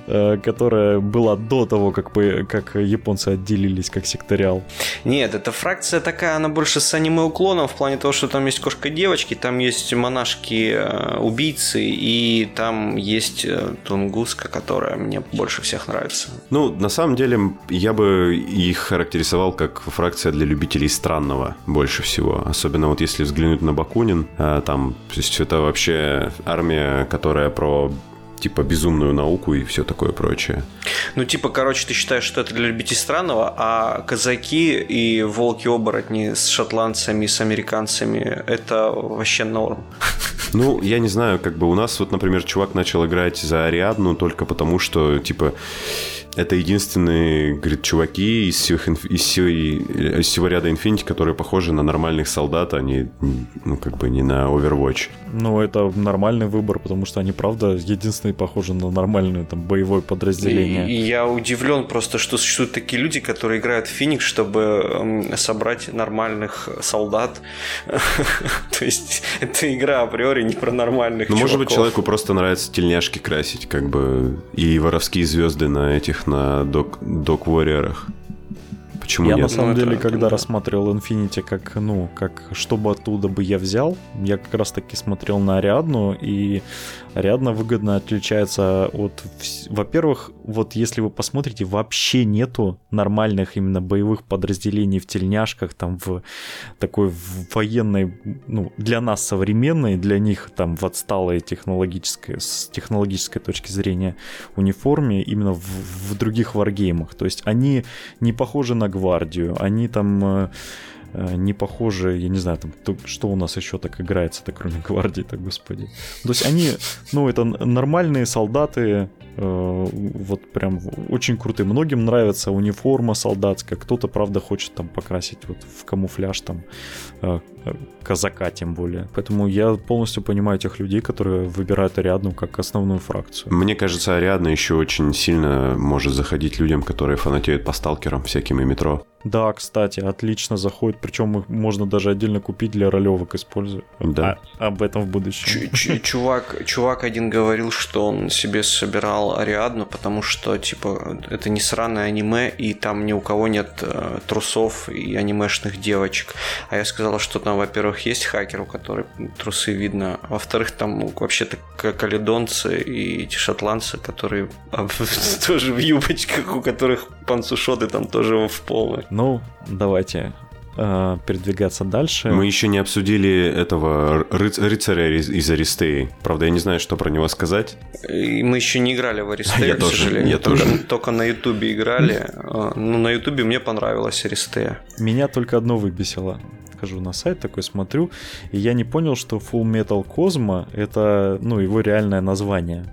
э, которая была до того, как, как японцы отделились как секториал. Нет, эта фракция такая, она больше с аниме-уклоном в плане того, что там есть кошка-девочки, там есть монашки-убийцы, э, и там есть э, Тунгуска, которая мне больше всех нравится. Ну, на самом деле, я бы их характеризовал как фракция для для любителей странного больше всего. Особенно вот если взглянуть на Бакунин, э, там, то есть это вообще армия, которая про типа безумную науку и все такое прочее. Ну, типа, короче, ты считаешь, что это для любителей странного, а казаки и волки-оборотни с шотландцами, с американцами – это вообще норм. Ну, я не знаю, как бы у нас вот, например, чувак начал играть за Ариадну только потому, что, типа, это единственные, говорит, чуваки из, всех, из, всего, из всего ряда Infinity, которые похожи на нормальных солдат, а не, ну, как бы не на Overwatch. Ну, это нормальный выбор, потому что они, правда, единственные похожи на нормальное там боевое подразделение. И, и я удивлен просто, что существуют такие люди, которые играют в Феникс, чтобы эм, собрать нормальных солдат. То есть, это игра априори не про нормальных Ну, может быть, человеку просто нравится тельняшки красить, как бы, и воровские звезды на этих на док, док. Почему я нет? на самом ну, деле, это, когда да. рассматривал Infinity как, ну, как чтобы оттуда бы я взял, я как раз таки смотрел на Ариадну, и Ариадна выгодно отличается от... Во-первых, вот если вы посмотрите, вообще нету нормальных именно боевых подразделений в тельняшках, там в такой в военной, ну, для нас современной, для них там в отсталой технологической, с технологической точки зрения униформе именно в, в других варгеймах. То есть они не похожи на гвардию, они там э, не похожи, я не знаю, там, то, что у нас еще так играется, так кроме гвардии, так господи. То есть они, ну, это нормальные солдаты, э, вот прям очень крутые. Многим нравится униформа солдатская, кто-то, правда, хочет там покрасить вот в камуфляж там э, казака тем более. Поэтому я полностью понимаю тех людей, которые выбирают Ариадну как основную фракцию. Мне кажется, Ариадна еще очень сильно может заходить людям, которые фанатеют по сталкерам всяким и метро. Да, кстати, отлично заходит. Причем их можно даже отдельно купить для ролевок использовать. Да. А, об этом в будущем. Чувак, чувак один говорил, что он себе собирал Ариадну, потому что, типа, это не сраное аниме, и там ни у кого нет э, трусов и анимешных девочек. А я сказала, что там, во-первых, есть хакер, у которого трусы видно, а во-вторых, там вообще-то каледонцы и эти шотландцы, которые тоже в юбочках, у которых панцушоты там тоже в полы. Ну, давайте э, передвигаться дальше. Мы еще не обсудили этого рыц- рыцаря из, из Аристеи. Правда, я не знаю, что про него сказать. И мы еще не играли в Аристею, я к тоже, сожалению. Я только, тоже. только на Ютубе играли. А, ну, на Ютубе мне понравилась Аристея. Меня только одно выбесило захожу на сайт, такой смотрю, и я не понял, что Full Metal Cosmo — это, ну, его реальное название.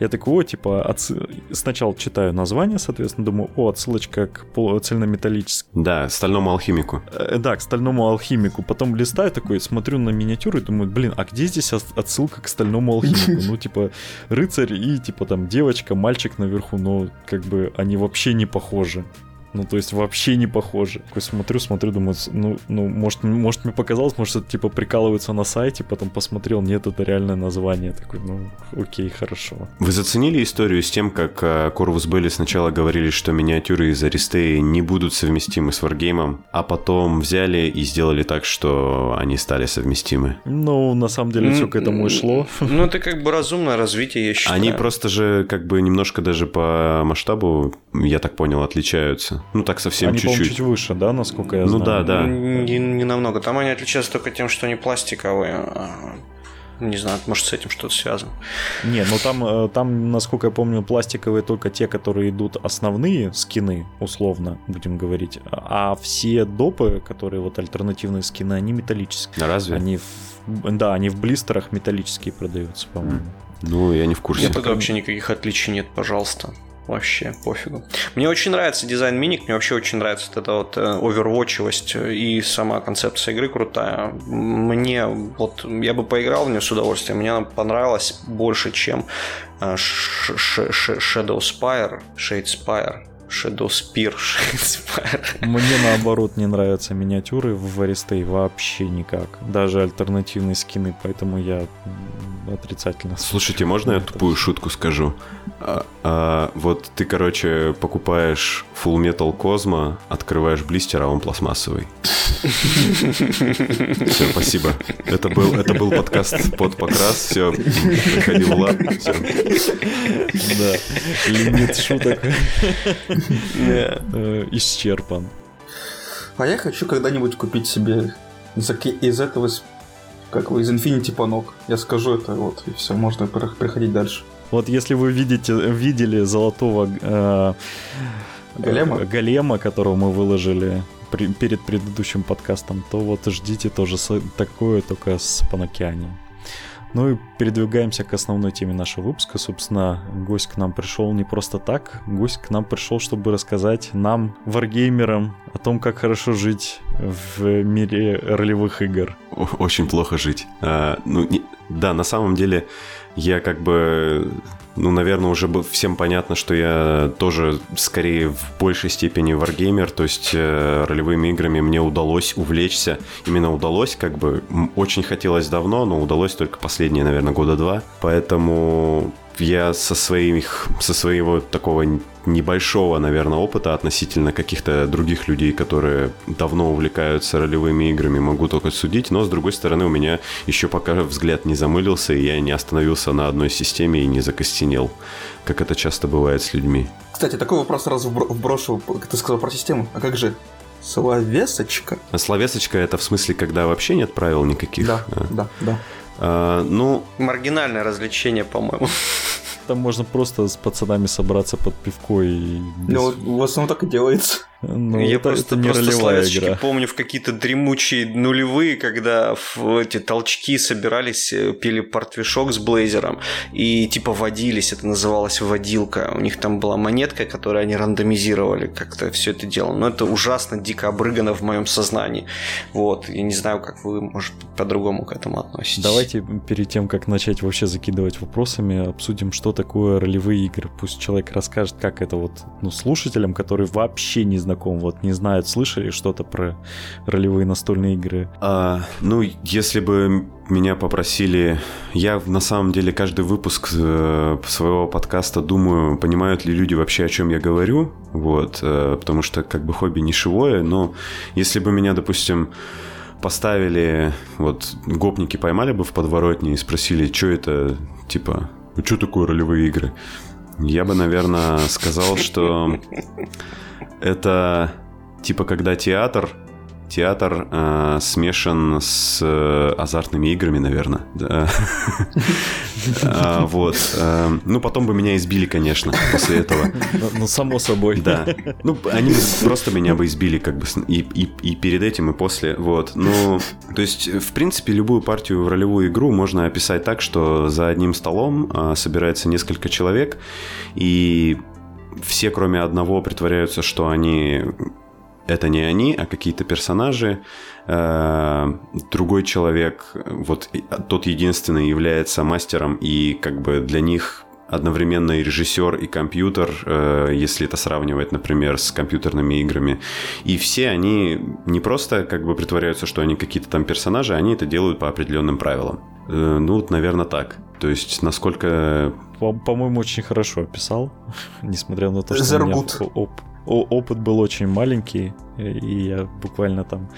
Я такой, о, типа, отс... сначала читаю название, соответственно, думаю, о, отсылочка к цельнометаллическому. Да, стальному алхимику. Э, да, к стальному алхимику. Потом листаю такой, смотрю на миниатюру и думаю, блин, а где здесь отсылка к стальному алхимику? Ну, типа, рыцарь и, типа, там, девочка, мальчик наверху, но, как бы, они вообще не похожи. Ну, то есть вообще не похоже. Такой смотрю, смотрю, думаю, ну, ну может, может мне показалось, может, это типа прикалывается на сайте, потом посмотрел, нет, это реальное название. Такой, ну, окей, хорошо. Вы заценили историю с тем, как Корвус э, Белли сначала говорили, что миниатюры из Аристеи не будут совместимы с Варгеймом, а потом взяли и сделали так, что они стали совместимы? Ну, на самом деле, все к этому и шло. Ну, это как бы разумное развитие, я считаю. Они просто же как бы немножко даже по масштабу, я так понял, отличаются. Ну, так совсем они, чуть-чуть. чуть выше, да, насколько я ну, знаю? Ну, да, да. Не, не намного. Там они отличаются только тем, что они пластиковые. А, не знаю, может, с этим что-то связано. Не, ну там, э, там, насколько я помню, пластиковые только те, которые идут основные скины, условно, будем говорить. А все допы, которые вот альтернативные скины, они металлические. Разве? Они в, да, они в блистерах металлические продаются, по-моему. Ну, я не в курсе. Нет, тогда вообще никаких отличий нет, пожалуйста. Вообще пофигу. Мне очень нравится дизайн миник, мне вообще очень нравится вот эта вот э, овервотчивость и сама концепция игры крутая. Мне вот я бы поиграл в нее с удовольствием. Мне она понравилась больше, чем э, Shadow Spire, Shade Spire. Shadow Spear, Shadespire. Мне наоборот не нравятся миниатюры в Аристей вообще никак. Даже альтернативные скины, поэтому я отрицательно. Слушайте, можно я тупую шутку скажу? А, а, вот ты, короче, покупаешь Full Metal Cosmo, открываешь блистер, а он пластмассовый. Все, спасибо. Это был, это был подкаст под покрас. Все, приходи Влад. Все. Да, лимит шуток э, исчерпан. А я хочу когда-нибудь купить себе из, из этого, как вы, из Infinity панок. Я скажу это, вот, и все, можно приходить дальше. Вот если вы видите, видели золотого э, голема? голема, которого мы выложили при, перед предыдущим подкастом, то вот ждите тоже такое, только с Панокеани. Ну и передвигаемся к основной теме нашего выпуска. Собственно, гость к нам пришел не просто так. Гость к нам пришел, чтобы рассказать нам, варгеймерам, о том, как хорошо жить в мире ролевых игр. Очень плохо жить. А, ну, не, да, на самом деле я как бы ну, наверное, уже всем понятно, что я тоже скорее в большей степени варгеймер, то есть э, ролевыми играми мне удалось увлечься. Именно удалось, как бы, очень хотелось давно, но удалось только последние, наверное, года два. Поэтому я со, своих, со своего такого небольшого, наверное, опыта относительно каких-то других людей, которые давно увлекаются ролевыми играми, могу только судить. Но, с другой стороны, у меня еще пока взгляд не замылился, и я не остановился на одной системе и не закостенел, как это часто бывает с людьми. Кстати, такой вопрос сразу вброшу. Ты сказал про систему. А как же словесочка? А словесочка это в смысле, когда вообще нет правил никаких? Да, а. да, да. А, ну... Маргинальное развлечение, по-моему. Там можно просто с пацанами собраться под пивко и... Ну, в основном так и делается. Ну, я это, просто, это не просто славянчики игра. помню в какие-то дремучие нулевые, когда в эти толчки собирались, э, пили портвишок с блейзером и типа водились, это называлось водилка. У них там была монетка, которую они рандомизировали, как-то все это дело. Но это ужасно дико обрыгано в моем сознании. Вот, я не знаю, как вы, может, по-другому к этому относитесь. Давайте перед тем, как начать вообще закидывать вопросами, обсудим, что такое ролевые игры. Пусть человек расскажет, как это вот ну, слушателям, которые вообще не знают знаком, вот не знают, слышали что-то про ролевые настольные игры? А, ну, если бы меня попросили, я на самом деле каждый выпуск э, своего подкаста думаю, понимают ли люди вообще, о чем я говорю, вот, э, потому что как бы хобби нишевое, но если бы меня, допустим, поставили, вот, гопники поймали бы в подворотне и спросили, что это, типа, что такое ролевые игры? Я бы, наверное, сказал, что это типа когда театр театр э, смешан с э, азартными играми, наверное. А, вот. Э, ну, потом бы меня избили, конечно, после этого. Ну, ну, само собой. Да. Ну, они просто меня бы избили, как бы, и, перед этим, и после. Вот. Ну, то есть, в принципе, любую партию в ролевую игру можно описать так, что за одним столом а, собирается несколько человек, и все, кроме одного, притворяются, что они это не они, а какие-то персонажи. Э, другой человек, вот тот единственный, является мастером, и как бы для них одновременно и режиссер, и компьютер, э, если это сравнивать, например, с компьютерными играми. И все они не просто как бы притворяются, что они какие-то там персонажи, они это делают по определенным правилам. Э, ну, вот, наверное, так. То есть, насколько... По-моему, очень хорошо описал, несмотря на то, что у меня оп- опыт был очень маленький, и я буквально там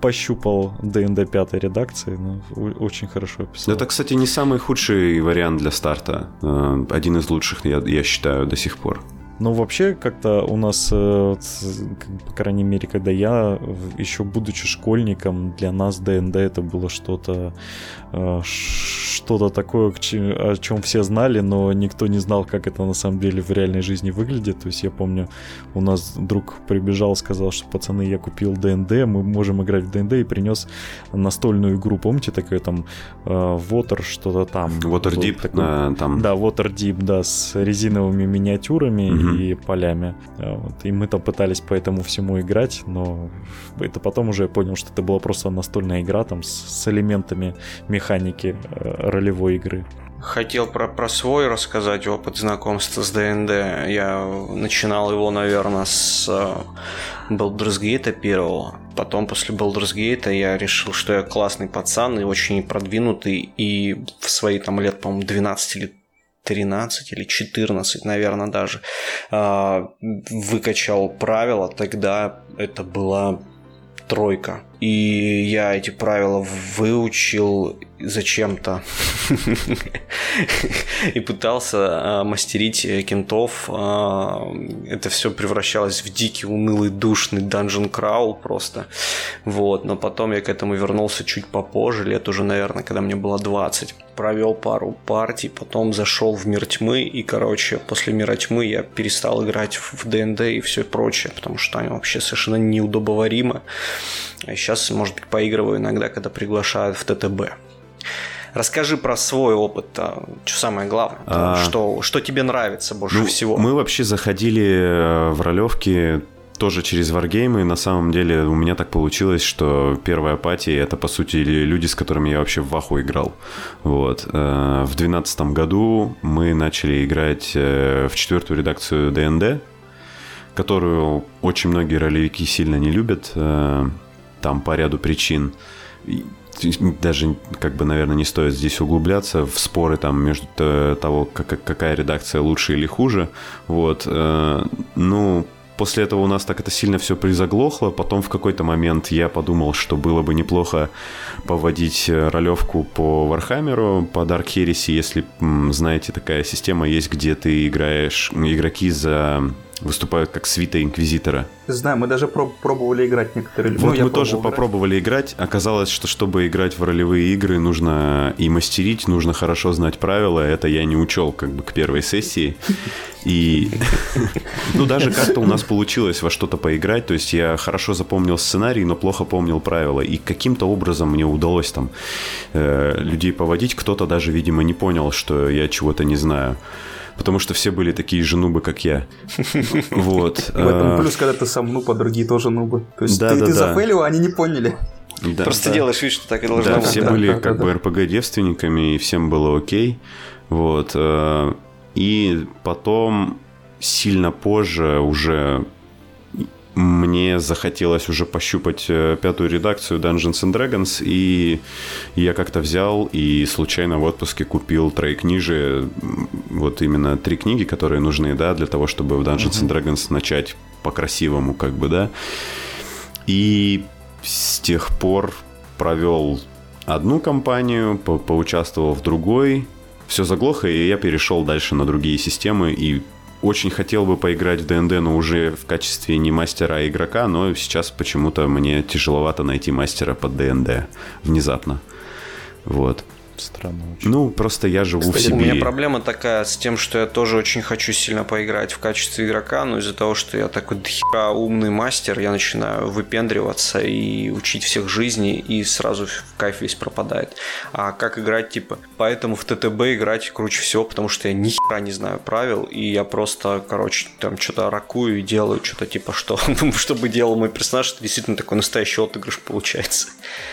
пощупал ДНД пятой редакции, но очень хорошо описал. Это, кстати, не самый худший вариант для старта. Э, один из лучших, я, я считаю, до сих пор. Но вообще как-то у нас, э, по крайней мере, когда я, еще будучи школьником, для нас ДНД это было что-то э, что-то такое, о чем все знали, но никто не знал, как это на самом деле в реальной жизни выглядит. То есть я помню, у нас друг прибежал, сказал, что пацаны, я купил DnD, мы можем играть в DnD и принес настольную игру. Помните, такое там э, Water что-то там? Waterdeep, такой, а, там. Да, Waterdeep, да, с резиновыми миниатюрами угу. и полями. А, вот. И мы там пытались по этому всему играть, но это потом уже я понял, что это была просто настольная игра там с, с элементами механики э, ролевой игры. Хотел про, про свой рассказать опыт знакомства с DnD. Я начинал его, наверное, с э, Baldur's Gate первого. Потом после Baldur's Gate я решил, что я классный пацан и очень продвинутый. И в свои там лет, по-моему, 12 или 13 или 14, наверное, даже, э, выкачал правила. Тогда это была тройка. И я эти правила выучил зачем-то и пытался а, мастерить кентов. А, это все превращалось в дикий, унылый, душный данжен краул просто. Вот. Но потом я к этому вернулся чуть попозже, лет уже, наверное, когда мне было 20. Провел пару партий, потом зашел в мир тьмы, и, короче, после мира тьмы я перестал играть в ДНД и все прочее, потому что они вообще совершенно неудобоваримы. А сейчас, может быть, поигрываю иногда, когда приглашают в ТТБ. Расскажи про свой опыт, а, что самое главное, а... что, что тебе нравится больше ну, всего. Мы вообще заходили э, в ролевки тоже через варгеймы. На самом деле у меня так получилось, что первая апатия это по сути люди, с которыми я вообще в Ваху играл. Вот. Э, в двенадцатом году мы начали играть э, в четвертую редакцию ДНД, которую очень многие ролевики сильно не любят там по ряду причин. Даже, как бы, наверное, не стоит здесь углубляться в споры там между того, какая редакция лучше или хуже. Вот. Э, ну, после этого у нас так это сильно все призаглохло. Потом в какой-то момент я подумал, что было бы неплохо поводить ролевку по Warhammer у, по Dark Heresy, если, знаете, такая система есть, где ты играешь, игроки за выступают как свита Инквизитора. Знаю, мы даже проб- пробовали играть некоторые Вот ну, мы тоже играть. попробовали играть. Оказалось, что чтобы играть в ролевые игры, нужно и мастерить, нужно хорошо знать правила. Это я не учел как бы к первой сессии. И ну даже как-то у нас получилось во что-то поиграть. То есть я хорошо запомнил сценарий, но плохо помнил правила. И каким-то образом мне удалось там э, людей поводить. Кто-то даже, видимо, не понял, что я чего-то не знаю потому что все были такие же нубы, как я. Вот. В этом а, плюс, когда ты сам нуб, а другие тоже нубы. То есть ты, ты зафейлил, а они не поняли. Да, Просто да. делаешь вид, что так и должно да, быть. Все да, были да, как да, бы РПГ-девственниками, и всем было окей. Вот. Э, и потом, сильно позже, уже мне захотелось уже пощупать э, пятую редакцию Dungeons and Dragons, и я как-то взял и случайно в отпуске купил тройкнижие, вот именно три книги, которые нужны, да, для того, чтобы в Dungeons and Dragons начать по-красивому, как бы, да. И с тех пор провел одну кампанию, по поучаствовал в другой, все заглохло, и я перешел дальше на другие системы, и очень хотел бы поиграть в ДНД, но уже в качестве не мастера, а игрока, но сейчас почему-то мне тяжеловато найти мастера под ДНД внезапно. Вот. Странно очень. Ну, просто я живу Кстати, в у меня Сибири. проблема такая с тем, что я тоже очень хочу сильно поиграть в качестве игрока, но из-за того, что я такой дохера умный мастер, я начинаю выпендриваться и учить всех жизни, и сразу в кайф весь пропадает. А как играть, типа, поэтому в ТТБ играть круче всего, потому что я ни хера не знаю правил, и я просто, короче, там что-то ракую и делаю что-то типа, что, чтобы делал мой персонаж, это действительно такой настоящий отыгрыш получается.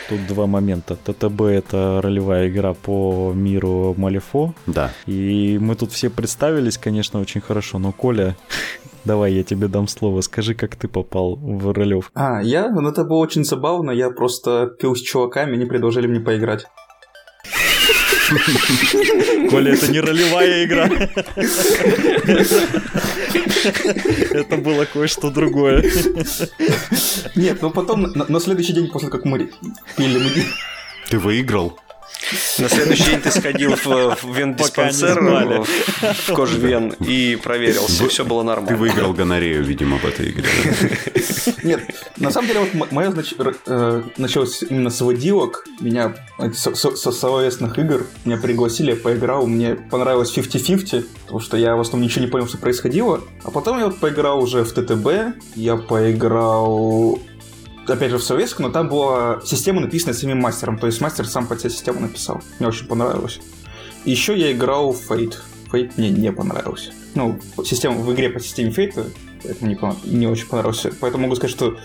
Тут два момента. ТТБ — это ролевая игра по миру Малифо. Да. И мы тут все представились, конечно, очень хорошо, но Коля, давай я тебе дам слово. Скажи, как ты попал в ролев. А, я? Ну, это было очень забавно. Я просто пил с чуваками, они предложили мне поиграть. Коля, это не ролевая игра. Это было кое-что другое. Нет, но потом, на, на следующий день, после как мы пили, мы... Ты выиграл? На следующий день ты сходил в, в вендиспансер, в, в кожвен и проверился, все было нормально. Ты выиграл гонорею, видимо, в этой игре. Нет, на самом деле, вот мое началось именно с водилок. Меня э, со, со- со словесных игр меня пригласили, я поиграл, мне понравилось 50-50, потому что я в основном ничего не понял, что происходило. А потом я вот поиграл уже в ТТБ, я поиграл опять же в советскую, но там была система, написанная самим мастером. То есть мастер сам под себя систему написал. Мне очень понравилось. Еще я играл в Fate. Fate мне не понравился. Ну, система в игре по системе Fate, поэтому не, пон- не очень понравился. Поэтому могу сказать, что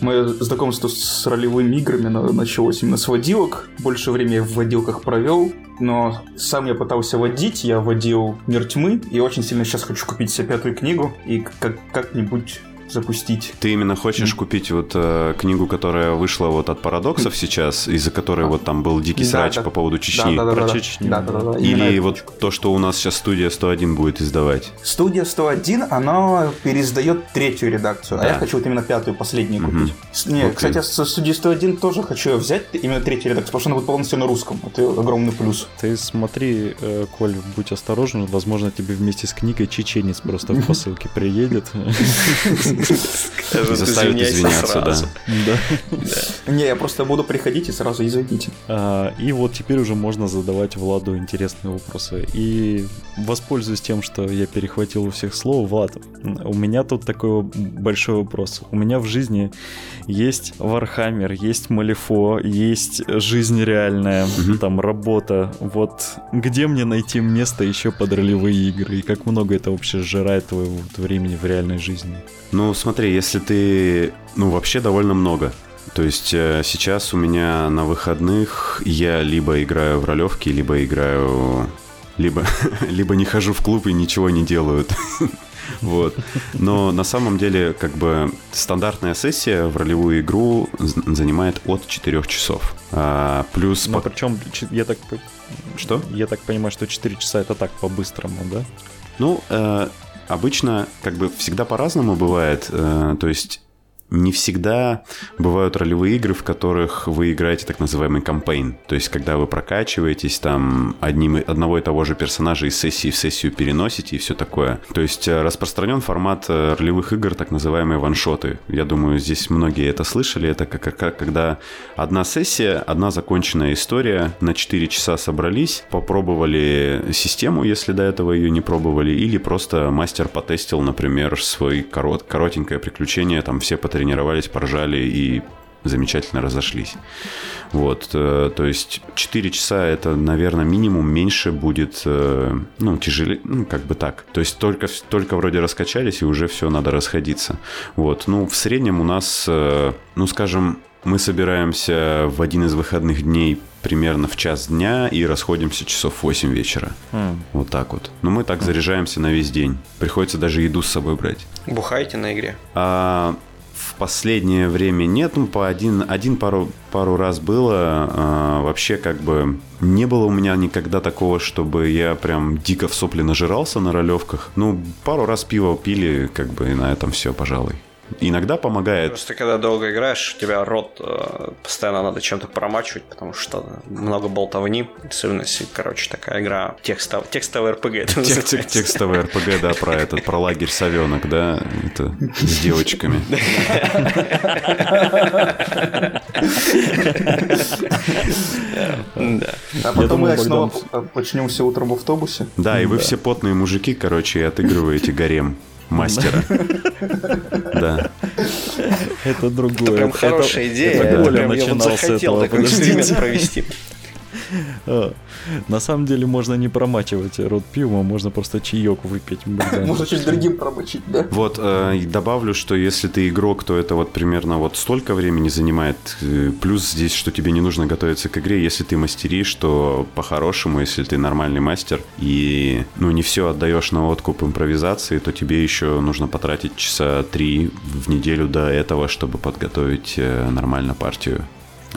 мое знакомство с ролевыми играми на- началось именно с водилок. Больше времени в водилках провел, но сам я пытался водить, я водил Мир Тьмы, и очень сильно сейчас хочу купить себе пятую книгу и как- как-нибудь запустить. Ты именно хочешь купить вот э, книгу, которая вышла вот от парадоксов сейчас, из-за которой вот там был дикий Да, срач да. по поводу Чечни? Да, да, да, про да, Чечню, да, да. да, да, Или вот книжку. то, что у нас сейчас студия 101 будет издавать? Студия 101, она переиздает третью редакцию, а Да. я хочу вот именно пятую, последнюю Мгм. купить. С- Не, Окей. кстати, со студии 101 тоже хочу ее взять, именно третью редакцию, потому что она будет полностью на русском. Это огромный плюс. Ты смотри, э, Коль, будь осторожен, возможно, тебе вместе с книгой чеченец просто в посылке приедет. Извиняйся извиняться, да. сразу. Да. Не, я просто буду приходить и сразу извините. А, И вот теперь уже можно задавать Владу интересные вопросы. И воспользуюсь тем, что я перехватил у всех слово. Влад, у меня тут такой большой вопрос. У меня в жизни есть Warhammer, есть Malifaux, есть жизнь реальная, Мгм. там работа. Вот где мне найти место еще под ролевые игры? И как много это вообще сжирает твоего времени в реальной жизни? Ну, смотри, если ты... Ну, вообще довольно много. То есть э, сейчас у меня на выходных я либо играю в ролевки, либо играю... Либо, либо не хожу в клуб и ничего не делаю. Вот. Но на самом деле, как бы, стандартная сессия в ролевую игру занимает от 4 часов. А, плюс... Но по- причем, я так, Что? я так понимаю, что 4 часа это так по-быстрому, да? Ну, э, обычно, как бы, всегда по-разному бывает. Э, то есть не всегда бывают ролевые игры, в которых вы играете так называемый кампейн. То есть, когда вы прокачиваетесь, там одним, одного и того же персонажа из сессии в сессию переносите и все такое. То есть, э, распространен формат э, ролевых игр, так называемые ваншоты. Я думаю, здесь многие это слышали. Это как, как- когда одна сессия, одна законченная история, на 4 часа собрались, попробовали систему, если до этого ее не пробовали, или просто мастер потестил, например, свой корот, коротенькое приключение, там все потренировались, поржали и замечательно разошлись. Вот, э, то есть 4 часа это, наверное, минимум меньше будет, э, ну, тяжелее, ну, как бы так. То есть только, только вроде раскачались, и уже все, надо расходиться. Вот, ну, в среднем у нас, э, ну, скажем, мы собираемся в один из выходных дней примерно в час дня и расходимся часов в 8 вечера. Хм. Вот так вот. Но мы так заряжаемся на весь день. Приходится даже еду с собой брать. Бухаете на игре? А, в последнее время нет, ну, по один, один пару, пару раз было. А, вообще, как бы, не было у меня никогда такого, чтобы я прям дико в сопли нажирался на ролевках. Ну, пару раз пиво пили, как бы, и на этом все, пожалуй. Иногда помогает. Просто когда долго играешь, у тебя рот э, постоянно надо чем-то промачивать, потому что много болтовни, особенно если, короче, такая игра текстовая, текстовый РПГ. это Тек- называется. тек- Текстовый РПГ, да, про этот, про лагерь совенок, да, это с девочками. Да. А потом мы снова почнемся утром в автобусе. Да, и вы все потные мужики, короче, и отыгрываете гарем мастера. Да. Это другое. Это прям хорошая идея. прям я вот начинал с захотел этого, такой подождите. эксперимент провести. На самом деле можно не промачивать рот пивом, а можно просто чаек выпить. Можно чуть другим промочить, да? Вот э, добавлю, что если ты игрок, то это вот примерно вот столько времени занимает. Э, Плюс здесь, что тебе не нужно готовиться к игре. Если ты мастеришь, то по-хорошему, если ты нормальный мастер и ну не все отдаешь на откуп импровизации, то тебе еще нужно потратить часа три в неделю до этого, чтобы подготовить э, нормально партию,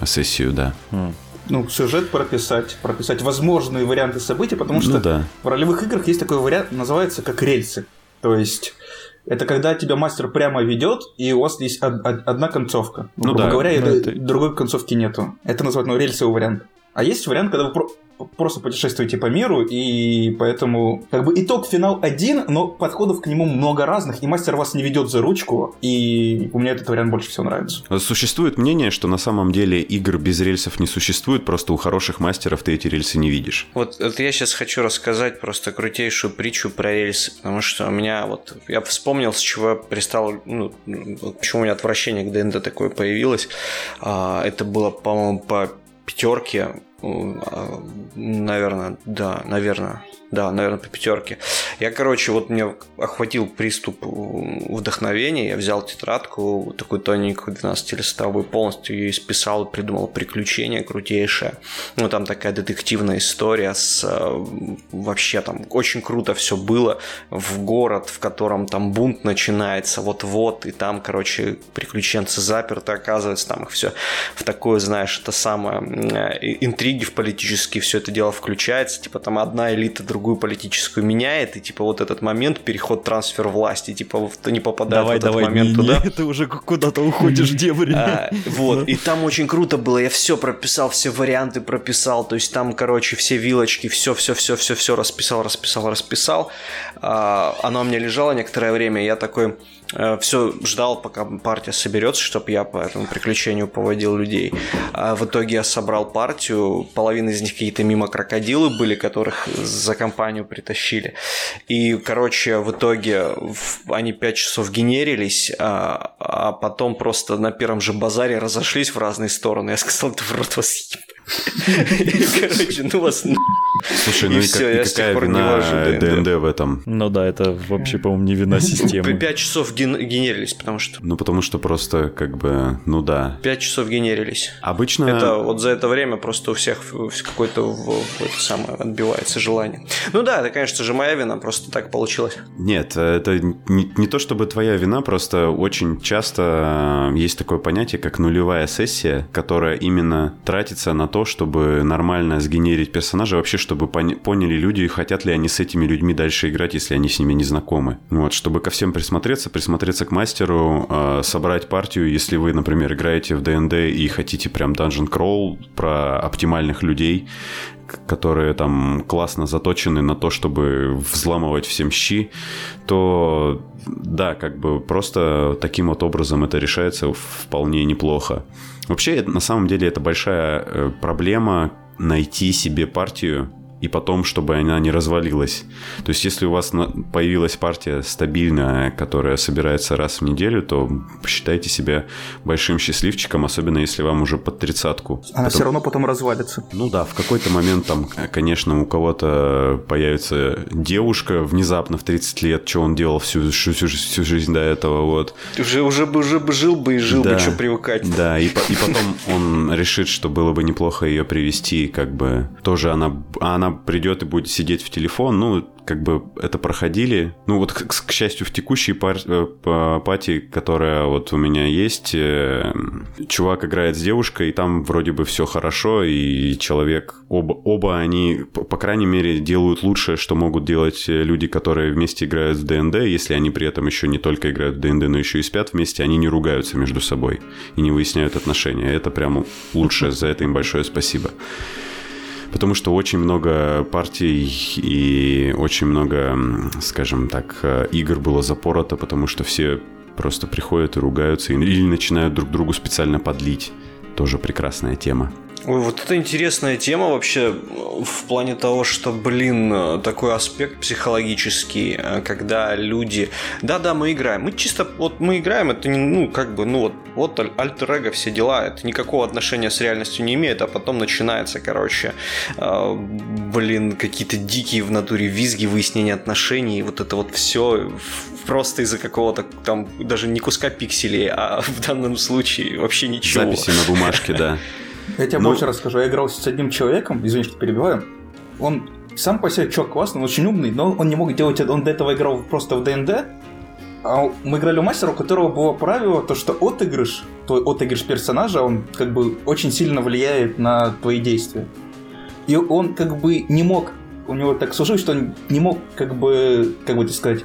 сессию, да. М. Ну, сюжет прописать, прописать возможные варианты событий, потому что Ну да. в ролевых играх есть такой вариант, называется как рельсы. То есть это когда тебя мастер прямо ведет, и у вас есть од- од- одна концовка. Ну грубо да, говоря, ну это- это- другой концовки нету. Это называют ну, рельсовый вариант. А есть вариант, когда вы про- просто путешествуете по миру, и поэтому как бы итог финал один, но подходов к нему много разных, и мастер вас не ведет за ручку, и у меня этот вариант больше всего нравится. Существует мнение, что на самом деле игр без рельсов не существует, просто у хороших мастеров ты эти рельсы не видишь. Вот это я сейчас хочу рассказать просто крутейшую притчу про рельсы, потому что у меня вот, я вспомнил, с чего я перестал, ну, вот почему у меня отвращение к ДНД такое появилось. А, это было, по-моему, по пятерке, наверное, да, наверное, да, наверное, по пятерке. Я, короче, вот мне охватил приступ вдохновения, я взял тетрадку, такую тоненькую, 12-листовую, полностью ее исписал, придумал приключение крутейшее. Ну, там такая детективная история с... э, Вообще там очень круто все было. В город, в котором там бунт начинается вот-вот, и там, короче, приключенцы заперты, оказывается, там их все в такое, знаешь, это самое, э, интриги в политические, все это дело включается, типа там одна элита другую политическую меняет, и типа вот этот момент, переход, трансфер власти, типа ты не попадает Давай, в этот давай, момент не, туда. не, ты уже куда-то уходишь дебри. А, вот, и там очень круто было, я все прописал, все варианты прописал, то есть там, короче, все вилочки, все, все, все, все, все расписал, расписал, расписал. А, Оно у меня лежало некоторое время, я такой все ждал, пока партия соберется, чтобы я по этому приключению поводил людей. А в итоге я собрал партию, половина из них какие-то мимо крокодилы были, которых за компанию притащили. И, короче, в итоге они 5 часов генерились, а, а потом просто на первом же базаре разошлись в разные стороны. Я сказал, ты в рот вас ебать». Короче, ну вас Слушай, ну и, как- какая пор не вина вожу ДНД. В этом? Ну да, это вообще, по-моему, не вина системы. 5 часов ген- генерились, потому что Ну, потому что просто, как бы, ну да. 5 часов генерились. Обычно... Это вот за это время просто у всех какое-то в- в это самое отбивается желание. Ну да, это, конечно же, моя вина, просто так получилось. Нет, это не, не то чтобы твоя вина, просто очень часто э, есть такое понятие, как нулевая сессия, которая именно тратится на то, чтобы нормально сгенерить персонажа, вообще, чтобы поняли люди, хотят ли они с этими людьми дальше играть, если они с ними не знакомы. Вот, чтобы ко всем присмотреться, присмотреться к мастеру, э, собрать партию, если вы, например, играете в ДНД и хотите прям Dungeon Crawl про оптимальных людей, которые там классно заточены на то, чтобы взламывать всем щи, то да, как бы просто таким вот образом это решается вполне неплохо. Вообще, на самом деле, это большая э, проблема найти себе партию и потом, чтобы она не развалилась. То есть, если у вас появилась партия стабильная, которая собирается раз в неделю, то считайте себя большим счастливчиком, особенно если вам уже под тридцатку. Она Потом- все равно потом развалится. ну да, в какой-то момент там, конечно, у кого-то появится девушка внезапно в 30 лет, что он делал всю, всю, всю, всю жизнь до этого, вот. Уже, уже, бы- уже бы жил бы и жил Да. бы, что привыкать. Да, и, и потом он решит, что было бы неплохо ее привести, как бы тоже она, она она придет и будет сидеть в телефон, ну, как бы это проходили. Ну, вот, к, к счастью, в текущей пар, э, пати, которая вот у меня есть, э, чувак играет с девушкой, и там вроде бы все хорошо, и человек, оба, оба они, по, крайней мере, делают лучшее, что могут делать люди, которые вместе играют в ДНД, если они при этом еще не только играют в ДНД, но еще и спят вместе, они не ругаются между собой и не выясняют отношения. Это прямо лучшее, за это им большое спасибо потому что очень много партий и очень много, скажем так, э, игр было запорото, потому что все просто приходят и ругаются или начинают друг другу специально подлить. Тоже прекрасная тема. Ой, вот это интересная тема вообще в плане того, что, блин, такой аспект психологический, э, когда люди... Да-да, мы играем. Мы чисто... Вот мы играем, это не... Ну, как бы, ну вот, вот альтер все дела. Это никакого отношения с реальностью не имеет, а потом начинается, короче, э, блин, какие-то дикие в натуре визги, выяснение отношений, вот это вот все просто из-за какого-то там даже не куска пикселей, а в данном случае вообще ничего. Записи на бумажке, да. Я тебе ну... больше расскажу. Я играл с одним человеком, извини, что перебиваю. Он сам по себе чувак классный, он очень умный, но он не мог делать это. Он до этого играл просто в ДНД. А мы играли у мастера, у которого было правило, то, что отыгрыш, твой отыгрыш персонажа, он как бы очень сильно влияет на твои действия. И он как бы не мог, у него так сложилось, что он не мог как бы, как бы это сказать,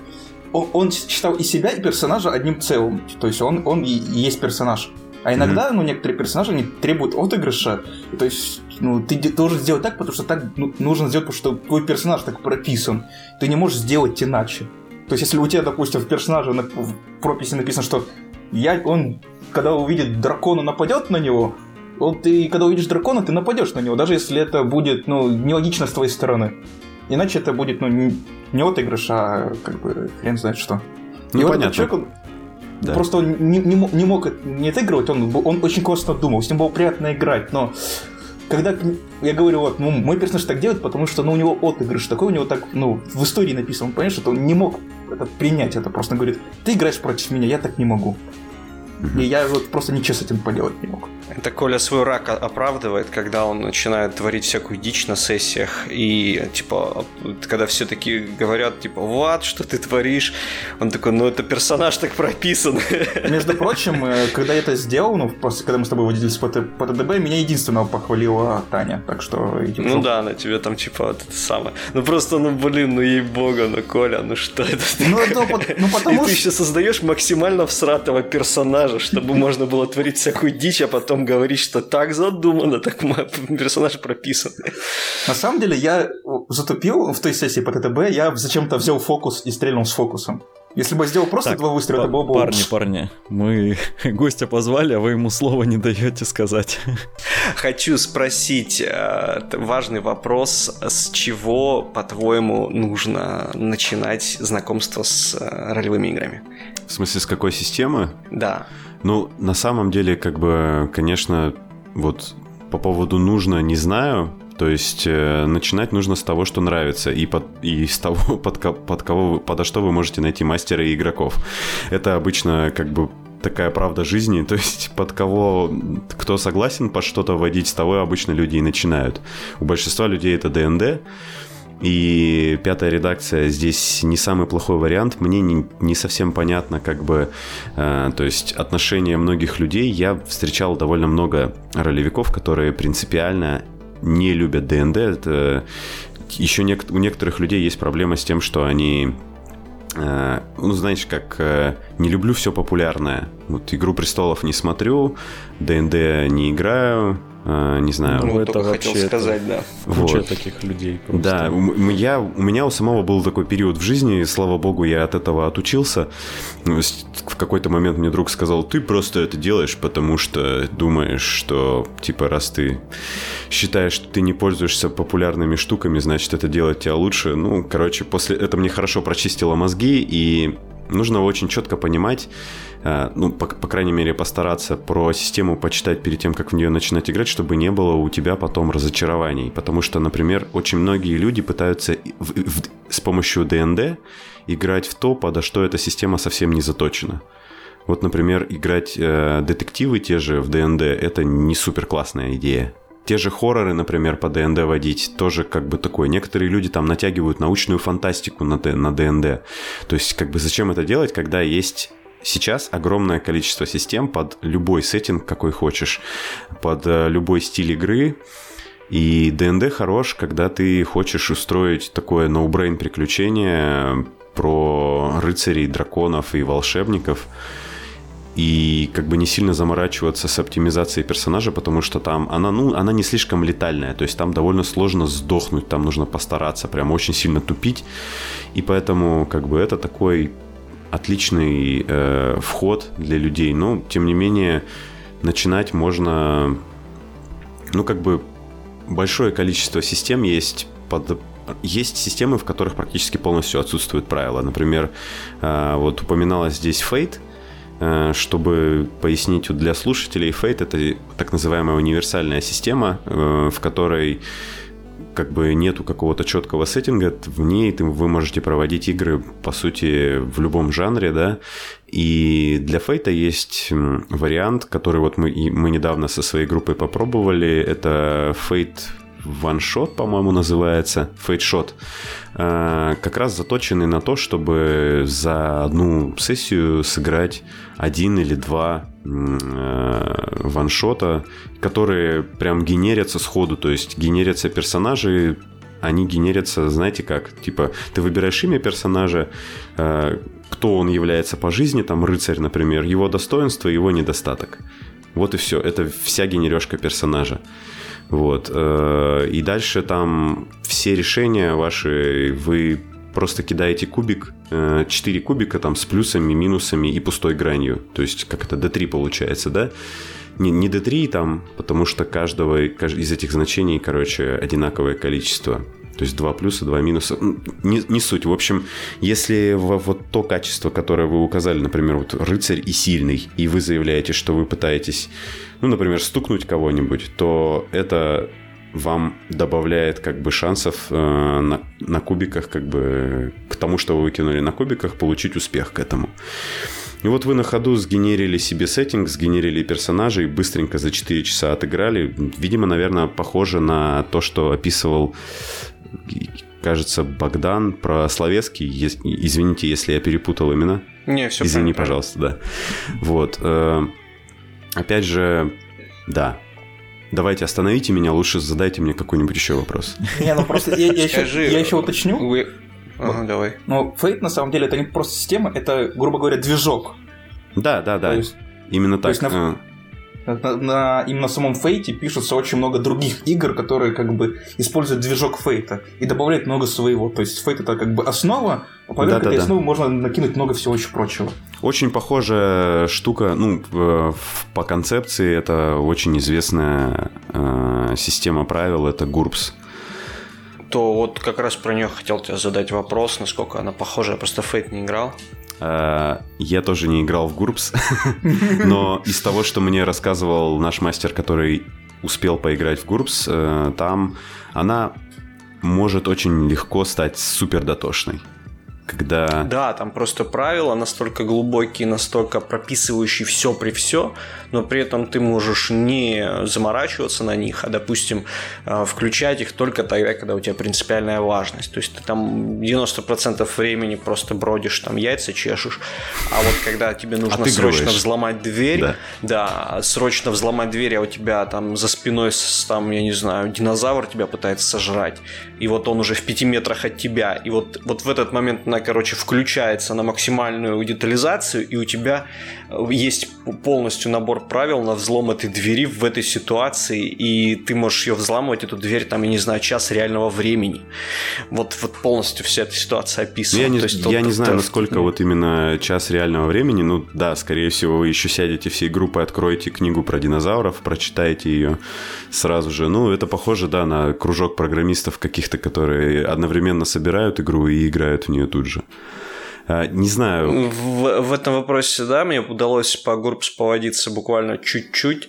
он, он считал и себя, и персонажа одним целым. То есть он, он и есть персонаж. А иногда, mm-hmm. ну, некоторые персонажи, они требуют отыгрыша. То есть, ну, ты должен сделать так, потому что так ну, нужно сделать, потому что твой персонаж так прописан. Ты не можешь сделать иначе. То есть, если у тебя, допустим, в персонаже на, в прописи написано, что я, он, когда увидит дракона, нападет на него, вот ты, когда увидишь дракона, ты нападешь на него, даже если это будет, ну, нелогично с твоей стороны. Иначе это будет, ну, не, не отыгрыш, а как бы хрен знает что. Ну, и понятно. Вот человек, он, да. Просто он не, не, не мог не отыгрывать, он, он очень классно думал, с ним было приятно играть, но когда я говорю, вот, ну, мой персонаж так делает, потому что, ну, у него отыгрыш такой, у него так, ну, в истории написано, понимаешь, что он не мог это принять, это просто говорит, ты играешь против меня, я так не могу. И я вот просто ничего с этим поделать не мог. Это Коля свой рак оправдывает, когда он начинает творить всякую дичь на сессиях. И, типа, когда все таки говорят, типа, вот, что ты творишь? Он такой, ну, это персонаж так прописан. Между прочим, э, когда я это сделал, ну, просто когда мы с тобой водились по, по ТДБ, меня единственного похвалила Таня. Так что... Типа, ну да, на тебе там, типа, вот это самое. Ну, просто, ну, блин, ну, ей-бога, ну, Коля, ну, что это Ну, это, ну потому И ты еще создаешь максимально всратого персонажа, чтобы можно было творить всякую дичь, а потом говорить, что так задумано, так персонаж прописан. На самом деле я затупил в той сессии по ТТБ, я зачем-то взял фокус и стрельнул с фокусом. Если бы сделал просто так, два выстрела, это было бы... Парни, парни, мы гостя позвали, а вы ему слова не даете сказать. Хочу спросить э, важный вопрос. С чего, по-твоему, нужно начинать знакомство с э, ролевыми играми? В смысле, с какой системы? Да. Ну, на самом деле, как бы, конечно, вот по поводу нужно, не знаю. То есть э, начинать нужно с того, что нравится, и, под, и с того, под, под кого, подо что вы можете найти мастера и игроков. Это обычно как бы такая правда жизни, то есть под кого, кто согласен под что-то вводить, с того обычно люди и начинают. У большинства людей это ДНД, и пятая редакция здесь не самый плохой вариант. Мне не, не совсем понятно, как бы, э, то есть отношения многих людей. Я встречал довольно много ролевиков, которые принципиально не любят ДНД. Это еще нек- у некоторых людей есть проблема с тем, что они э, ну, знаешь, как э, не люблю все популярное. Вот «Игру престолов» не смотрю, ДНД не играю, а, не знаю. Ну, это вообще хотел сказать, это... да. Куча вот. таких людей. Просто. Да, у, я, у меня у самого был такой период в жизни, и, слава богу, я от этого отучился. Ну, в какой-то момент мне друг сказал, ты просто это делаешь, потому что думаешь, что, типа, раз ты считаешь, что ты не пользуешься популярными штуками, значит, это делает тебя лучше. Ну, короче, после это мне хорошо прочистило мозги, и нужно очень четко понимать, Э, ну, по, по крайней мере, постараться про систему почитать перед тем, как в нее начинать играть, чтобы не было у тебя потом разочарований. Потому что, например, очень многие люди пытаются в, в, с помощью DnD играть в то, подо что эта система совсем не заточена. Вот, например, играть э, детективы те же в ДНД – это не супер классная идея. Те же хорроры, например, по DnD водить, тоже как бы такое. Некоторые люди там натягивают научную фантастику на, на DnD. То есть, как бы зачем это делать, когда есть сейчас огромное количество систем под любой сеттинг, какой хочешь, под э, любой стиль игры. И ДНД хорош, когда ты хочешь устроить такое ноу-брейн приключение про рыцарей, драконов и волшебников – и как бы не сильно заморачиваться с оптимизацией персонажа, потому что там она, ну, она не слишком летальная, то есть там довольно сложно сдохнуть, там нужно постараться, прям очень сильно тупить, и поэтому как бы это такой отличный э, вход для людей, но тем не менее начинать можно, ну как бы большое количество систем есть под есть системы, в которых практически полностью отсутствуют правила. Например, э, вот упоминалось здесь Fate – чтобы пояснить для слушателей, Fate — это так называемая универсальная система, э, в которой как бы нету какого-то четкого сеттинга, в ней ты, вы можете проводить игры, по сути, в любом жанре, да, и для Фейта есть вариант, который вот мы, мы недавно со своей группой попробовали, это Fate Shot, по-моему, называется, Shot, э, как раз заточенный на то, чтобы за одну сессию сыграть один или два э, ваншота, которые прям генерятся сходу, то есть генерятся персонажи, они генерятся, знаете как, типа ты выбираешь имя персонажа, э, кто он является по жизни, там рыцарь, например, его достоинство, его недостаток. Вот и все, это вся генережка персонажа. Вот. Э, и дальше там все решения ваши вы просто кидаете кубик, 4 э, кубика там с плюсами, минусами и пустой гранью. То есть, как это, D3 получается, да? Не, не D3 там, потому что каждого из этих значений, короче, одинаковое количество. То есть два плюса, два минуса. Не, не суть. В общем, если вот то качество, которое вы указали, например, вот рыцарь и сильный, и вы заявляете, что вы пытаетесь, ну, например, стукнуть кого-нибудь, то это вам добавляет как бы шансов э, на, на кубиках, как бы к тому, что вы выкинули на кубиках, получить успех к этому. И вот вы на ходу сгенерили себе сеттинг, сгенерили персонажей, быстренько за 4 часа отыграли. Видимо, наверное, похоже на то, что описывал кажется, Богдан про Словецкий. Извините, если я перепутал имена. Не, все Извини, правильно. пожалуйста, да. Вот. Опять же, да, Давайте остановите меня, лучше задайте мне какой-нибудь еще вопрос. Не, ну просто я, я, еще, я еще уточню. Вы... Ага, давай. Но Fate на самом деле это не просто система, это, грубо говоря, движок. Да, да, да. есть, Именно так. То есть на, на, на, именно самом Фейте пишутся очень много других игр, которые как бы используют движок Фейта и добавляют много своего. То есть Фейт это как бы основа, а поверх да, этой да, основы да. можно накинуть много всего очень прочего. Очень похожая штука, ну, по концепции это очень известная э, система правил, это GURPS то вот как раз про нее хотел тебе задать вопрос, насколько она похожа. Я просто Фейт не играл. Э, я тоже не играл в Гурпс, но из того, что мне рассказывал наш мастер, который успел поиграть в Гурпс, э, там она может очень легко стать супер дотошной когда... Да, там просто правила настолько глубокие, настолько прописывающие все при все, но при этом ты можешь не заморачиваться на них, а, допустим, э, включать их только тогда, когда у тебя принципиальная важность. То есть ты там 90% времени просто бродишь, там яйца чешешь, а вот когда тебе нужно срочно взломать дверь, да. да, срочно взломать дверь, а у тебя там за спиной, там, я не знаю, динозавр тебя пытается сожрать, и вот он уже в пяти метрах от тебя, и вот, вот в этот момент на короче, включается на максимальную детализацию, и у тебя есть полностью набор правил на взлом этой двери в этой ситуации, и ты можешь ее взламывать, эту дверь, там, я не знаю, час реального времени. Вот, вот полностью вся эта ситуация описана. Я не, есть, я не знаю, насколько вот именно час реального времени, ну да, скорее всего, вы еще сядете всей группой, откроете книгу про динозавров, прочитаете ее сразу же. Ну, это похоже, да, на кружок программистов каких-то, которые одновременно собирают игру и играют в нее тут же. А, не знаю. В, в этом вопросе, да, мне удалось по Гурпс поводиться буквально чуть-чуть.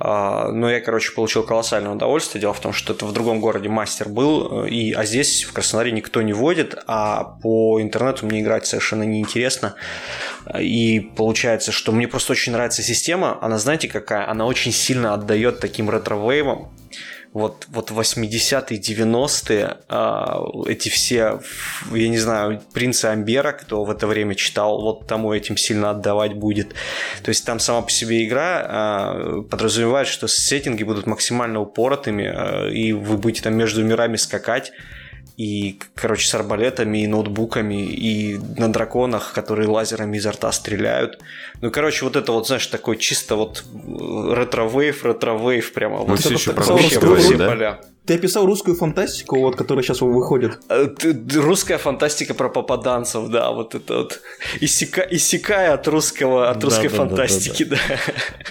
А, но я, короче, получил колоссальное удовольствие. Дело в том, что это в другом городе мастер был, и, а здесь в Краснодаре никто не водит, а по интернету мне играть совершенно неинтересно. И получается, что мне просто очень нравится система. Она, знаете, какая? Она очень сильно отдает таким ретро-вейвам вот, вот 80-е, 90-е, э, эти все, я не знаю, принцы Амбера, кто в это время читал, вот тому этим сильно отдавать будет. То есть там сама по себе игра э, подразумевает, что сеттинги будут максимально упоротыми, э, и вы будете там между мирами скакать, и, короче, с арбалетами и ноутбуками, и на драконах, которые лазерами изо рта стреляют. Ну, короче, вот это вот, знаешь, такой чисто вот retrowave, retrowave прямо. Мы вот все это еще про все да? поля. Ты описал русскую фантастику, вот, которая сейчас выходит. Э, Русская фантастика про попаданцев, да, вот это вот. Исекай, исекай от русского, от Да, русской да, да, да, фантастики, да.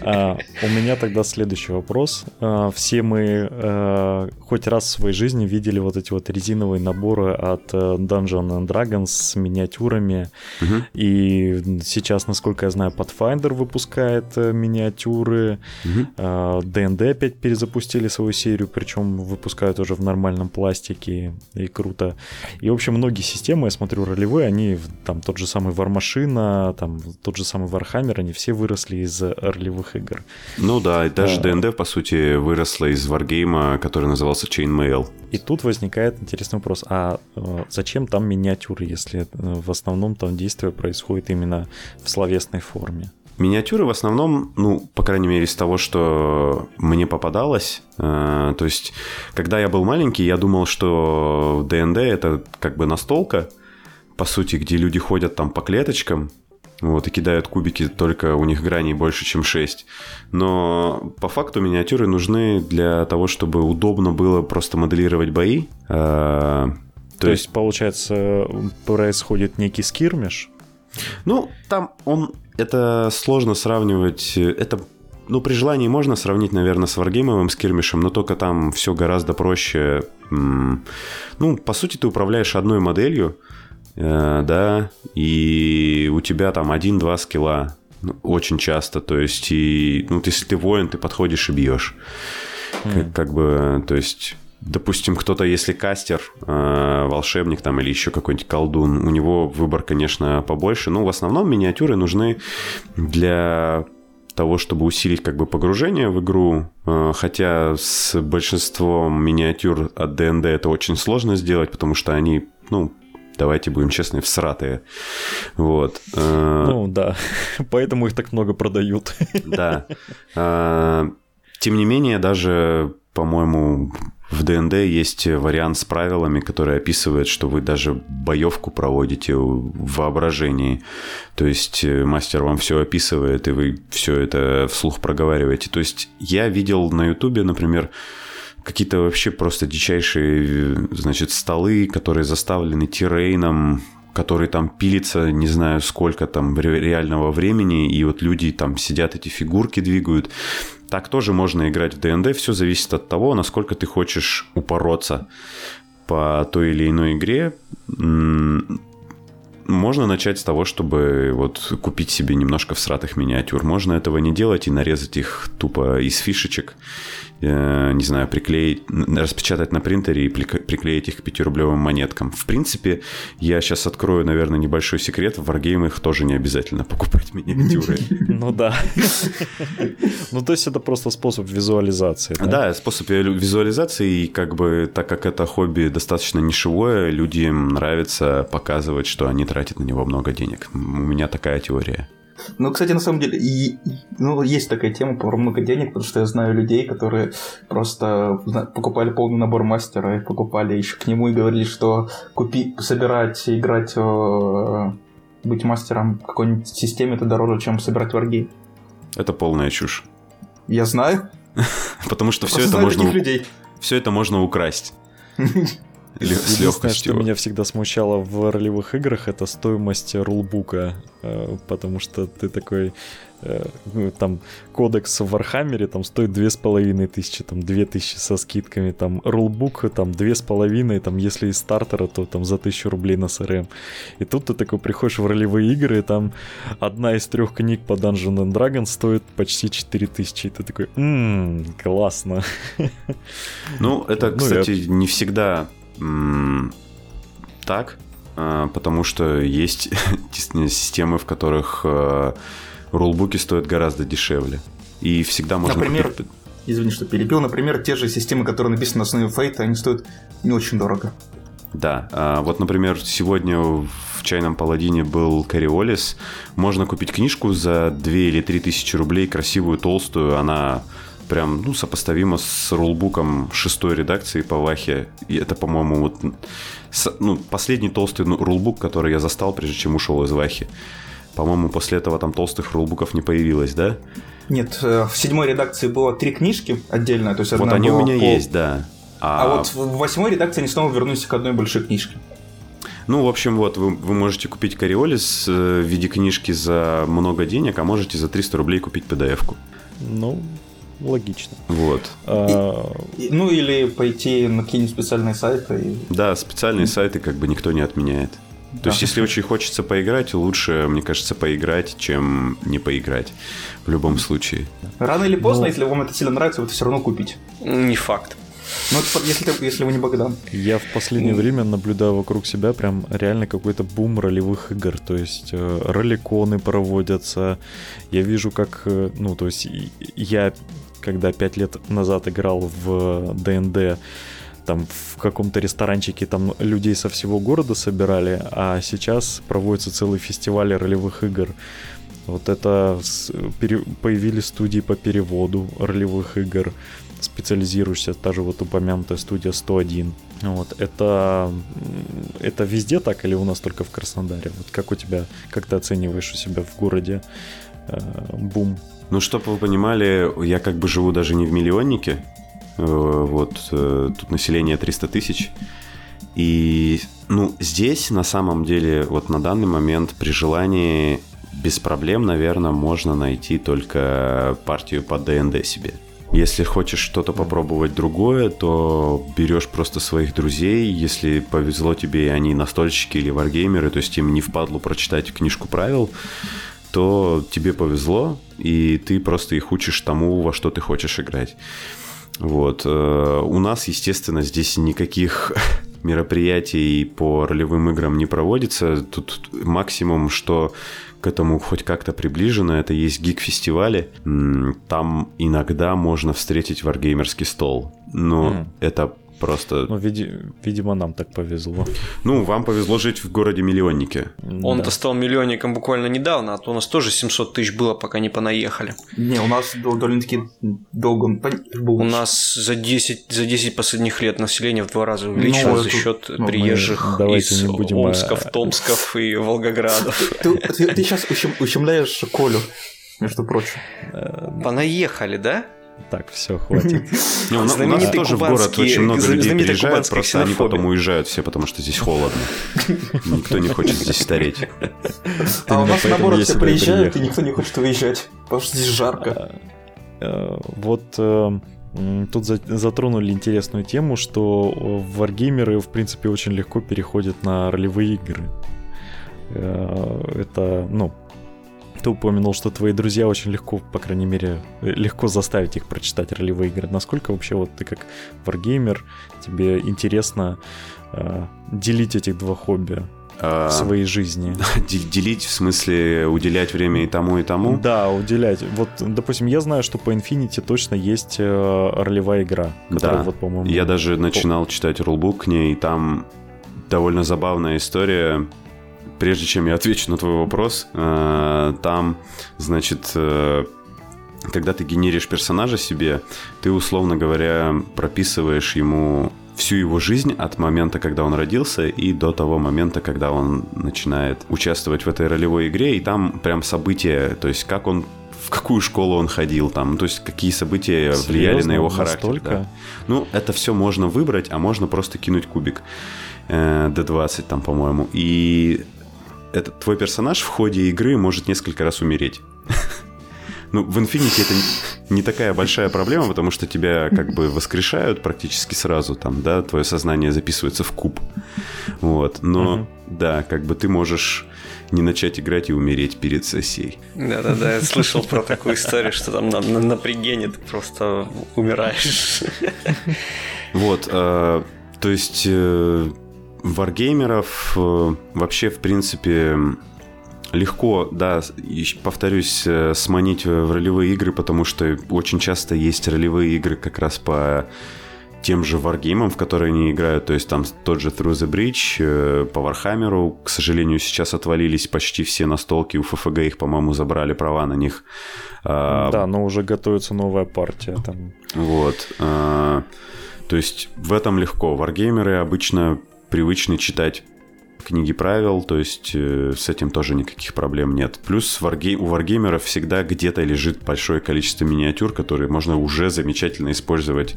А, у меня тогда следующий вопрос. А, все мы э, хоть раз в своей жизни видели вот эти вот резиновые наборы от э, Dungeon and Dragons с миниатюрами. Мгм. И сейчас, насколько я знаю, Pathfinder выпускает миниатюры. Мгм. А, D&D опять перезапустили свою серию, причем выпускают уже в нормальном пластике, и круто. И, в общем, многие системы, я смотрю, ролевые, они, там, тот же самый Warmachine, там, тот же самый Warhammer, они все выросли из ролевых игр. Ну да, и даже Да. ДНД, по сути, выросла из варгейма, который назывался Chainmail. И тут возникает интересный вопрос, а э, зачем там миниатюры, если э, в основном там действие происходит именно в словесной форме? Миниатюры в основном, ну, по крайней мере, из того, что мне попадалось, э, то есть, когда я был маленький, я думал, что ДНД это как бы настолка, по сути, где люди ходят там по клеточкам, вот, и кидают кубики, только у них граней больше, чем 6. Но по факту миниатюры нужны для того, чтобы удобно было просто моделировать бои. Э, То, есть, получается, происходит некий скирмиш, Ну, там он... Это сложно сравнивать... Это, ну, при желании можно сравнить, наверное, с варгеймовым скирмишем, но только там все гораздо проще. Ну, по сути, ты управляешь одной моделью, э, да, и у тебя там один-два скилла ну, очень часто. То есть, и, ну, если ты воин, ты подходишь и бьешь. Как, как бы, то есть, допустим, кто-то, если кастер, э, волшебник там или еще какой-нибудь колдун, у него выбор, конечно, побольше. Но в основном миниатюры нужны для того, чтобы усилить как бы погружение в игру, Э, хотя с большинством миниатюр от ДНД это очень сложно сделать, потому что они, ну, давайте будем честны, всратые. Вот. Э, Ну да, поэтому их так много продают. да. А, Тем не менее, даже, по-моему, в ДНД есть вариант с правилами, который описывает, что вы даже боевку проводите в воображении. То есть э, мастер вам все описывает, и вы все это вслух проговариваете. То есть я видел на Ютубе, например, какие-то вообще просто дичайшие, э, значит, столы, которые заставлены террейном, который там пилится, не знаю сколько там ре- реального времени, и вот люди там сидят, эти фигурки двигают. Так тоже можно играть в ДНД, все зависит от того, насколько ты хочешь упороться по той или иной игре. Можно начать с того, чтобы вот купить себе немножко всратых миниатюр. Можно этого не делать и нарезать их тупо из фишечек, не знаю, приклеить, распечатать на принтере и приклеить их к 5-рублевым монеткам. В принципе, я сейчас открою, наверное, небольшой секрет. В Wargame их тоже не обязательно покупать миниатюры. Ну да. Ну то есть это просто способ визуализации. Да, способ визуализации, и как бы, так как это хобби достаточно нишевое, людям нравится показывать, что они тратят на него много денег. У меня такая теория. Ну, кстати, на самом деле, и, ну, есть такая тема про много денег, потому что я знаю людей, которые просто покупали полный набор мастера и покупали еще к нему и говорили, что купи, собирать, играть, э, быть мастером в какой-нибудь системе это дороже, чем собирать варги. Это полная чушь. Я знаю. Потому что все это, можно, людей. все это можно украсть. С Единственное, что меня всегда смущало в ролевых играх, это стоимость rulebook а, э, потому что ты такой, э, ну, там, кодекс в Warhammer е там стоит две с половиной тысячи, там, две тысячи со скидками, там, rulebook там две с половиной, там, если из стартера, то там за тысячу рублей на СРМ. И тут ты такой приходишь в ролевые игры, и там одна из трех книг по Dungeons and Dragons стоит почти 4000, и ты такой, ммм, классно. Ну, это, Ну, кстати, не всегда так. а, потому что есть системы, в которых а, рулбуки стоят гораздо дешевле. И всегда можно Например, купить... извини, что перебил, например, те же системы, которые написаны на основе фейта, они стоят не очень дорого. Да, а, вот, например, сегодня в чайном паладине был Кориолис. Можно купить книжку за 2 или 3 тысячи рублей, красивую, толстую. Она прям, ну, сопоставима с рулбуком шестой редакции по Вахе. И это, по-моему, вот с, ну, последний толстый ну, рулбук, который я застал, прежде чем ушел из Вахи. По-моему, после этого там толстых рулбуков не появилось, да? Нет, э, в седьмой редакции было три книжки отдельно, то есть Вот одна они у меня по- есть, да. А, вот в восьмой редакции они снова вернулись к одной большой книжке. Ну, в общем, вот, вы, вы можете купить Кориолис э, в виде книжки за много денег, а можете за 300 рублей купить PDF-ку. Ну, логично. Вот. А, И- Ну или пойти на какие-нибудь специальные сайты. И... Да, специальные сайты как бы никто не отменяет. То Да. есть, если очень хочется поиграть, лучше, мне кажется, поиграть, чем не поиграть. В любом случае. Рано или поздно, Ну- если вам это сильно нравится, вы это все равно купите. Не факт. Ну, это если, ты- если вы не Богдан. Я в последнее время наблюдаю вокруг себя прям реально какой-то бум ролевых игр. То есть э, роликоны проводятся. Я вижу, как, э, ну, то есть я, когда пять лет назад играл в ДНД, там в каком-то ресторанчике там людей со всего города собирали, а сейчас проводится целый фестиваль ролевых игр. Вот это пере- появились студии по переводу ролевых игр, специализируешься, та же вот упомянутая студия 101. Вот, это, это везде так или у нас только в Краснодаре? Вот как у тебя, как ты оцениваешь у себя в городе э, бум? Ну, чтобы вы понимали, я как бы живу даже не в миллионнике. Э, Вот э, тут население 300 тысяч. И, ну, здесь на самом деле, вот на данный момент при желании без проблем, наверное, можно найти только партию по ДНД себе. Если хочешь что-то попробовать другое, то берешь просто своих друзей. Если повезло тебе, и они настольщики или варгеймеры, то есть им не впадлу прочитать книжку правил, то тебе повезло, и ты просто их учишь тому, во что ты хочешь играть. Вот. э, У нас, естественно, здесь никаких мероприятий по ролевым играм не проводится. Тут максимум, что к этому хоть как-то приближено, это есть гик-фестивали. Там иногда можно встретить варгеймерский стол. Но Мгм. это просто... Ну, види- видимо, нам так повезло. Ну, вам повезло жить в городе-миллионнике. Он-то Да. стал миллионником буквально недавно, а то у нас тоже 700 тысяч было, пока не понаехали. Не, у нас дол- довольно-таки долго. У нас за 10, за 10 последних лет население в два раза увеличилось Ну, за счет ну, мы- приезжих давайте из не будем, Омсков, а- Томсков и Волгоградов. Ты, сейчас ущемляешь Колю, между прочим. Э, Понаехали, да? Так, все, хватит. У нас- тоже в город очень много людей приезжают, просто они потом уезжают все, потому что здесь холодно. Никто не хочет здесь стареть. а у нас наоборот все приезжают, и никто не хочет выезжать. Потому что здесь жарко. Э, Вот э, тут за- затронули интересную тему, что э, варгеймеры, в принципе, очень легко переходят на ролевые игры. Это, ну, ты упомянул, что твои друзья очень легко, по крайней мере, э, легко заставить их прочитать ролевые игры. Насколько вообще вот ты как варгеймер, тебе интересно э, делить этих два хобби А, в своей жизни? де- Делить, в смысле, уделять время и тому, и тому? Да, уделять. Вот, допустим, я знаю, что по Infinity точно есть э, ролевая игра, Да. вот, по-моему... Я даже начинал читать рулбук к ней, и там довольно забавная история. Прежде чем я отвечу на твой вопрос, э, там, значит, э, когда ты генеришь персонажа себе, ты, условно говоря, прописываешь ему всю его жизнь от момента, когда он родился, и до того момента, когда он начинает участвовать в этой ролевой игре, и там прям события, то есть как он в какую школу он ходил, там, то есть какие события влияли Серьезно? на его характер. Настолько? да. Ну, это все можно выбрать, а можно просто кинуть кубик э, D20 там, по-моему. И этот твой персонаж в ходе игры может несколько раз умереть. Ну, в Infinity это не- такая большая проблема, потому что тебя как бы воскрешают практически сразу, там, да, твое сознание записывается в куб. Вот, но, Мгм. да, как бы ты можешь не начать играть и умереть перед сессией. Да-да-да, я слышал про такую историю, что там на, на, на пригене ты просто умираешь. Вот, э, то есть, э, варгеймеров э, вообще, в принципе, легко, да, повторюсь, э, сманить в ролевые игры, потому что очень часто есть ролевые игры как раз по тем же варгеймам, в которые они играют, то есть там тот же Through the Breach, э, по Warhammer у, к сожалению, сейчас отвалились почти все настолки, у FFG их, по-моему, забрали права на них. А, да, но уже готовится новая партия там. Вот. А, то есть в этом легко. Варгеймеры обычно привычны читать книги правил, то есть э, с этим тоже никаких проблем нет. Плюс варгей, у варгеймеров всегда где-то лежит большое количество миниатюр, которые можно уже замечательно использовать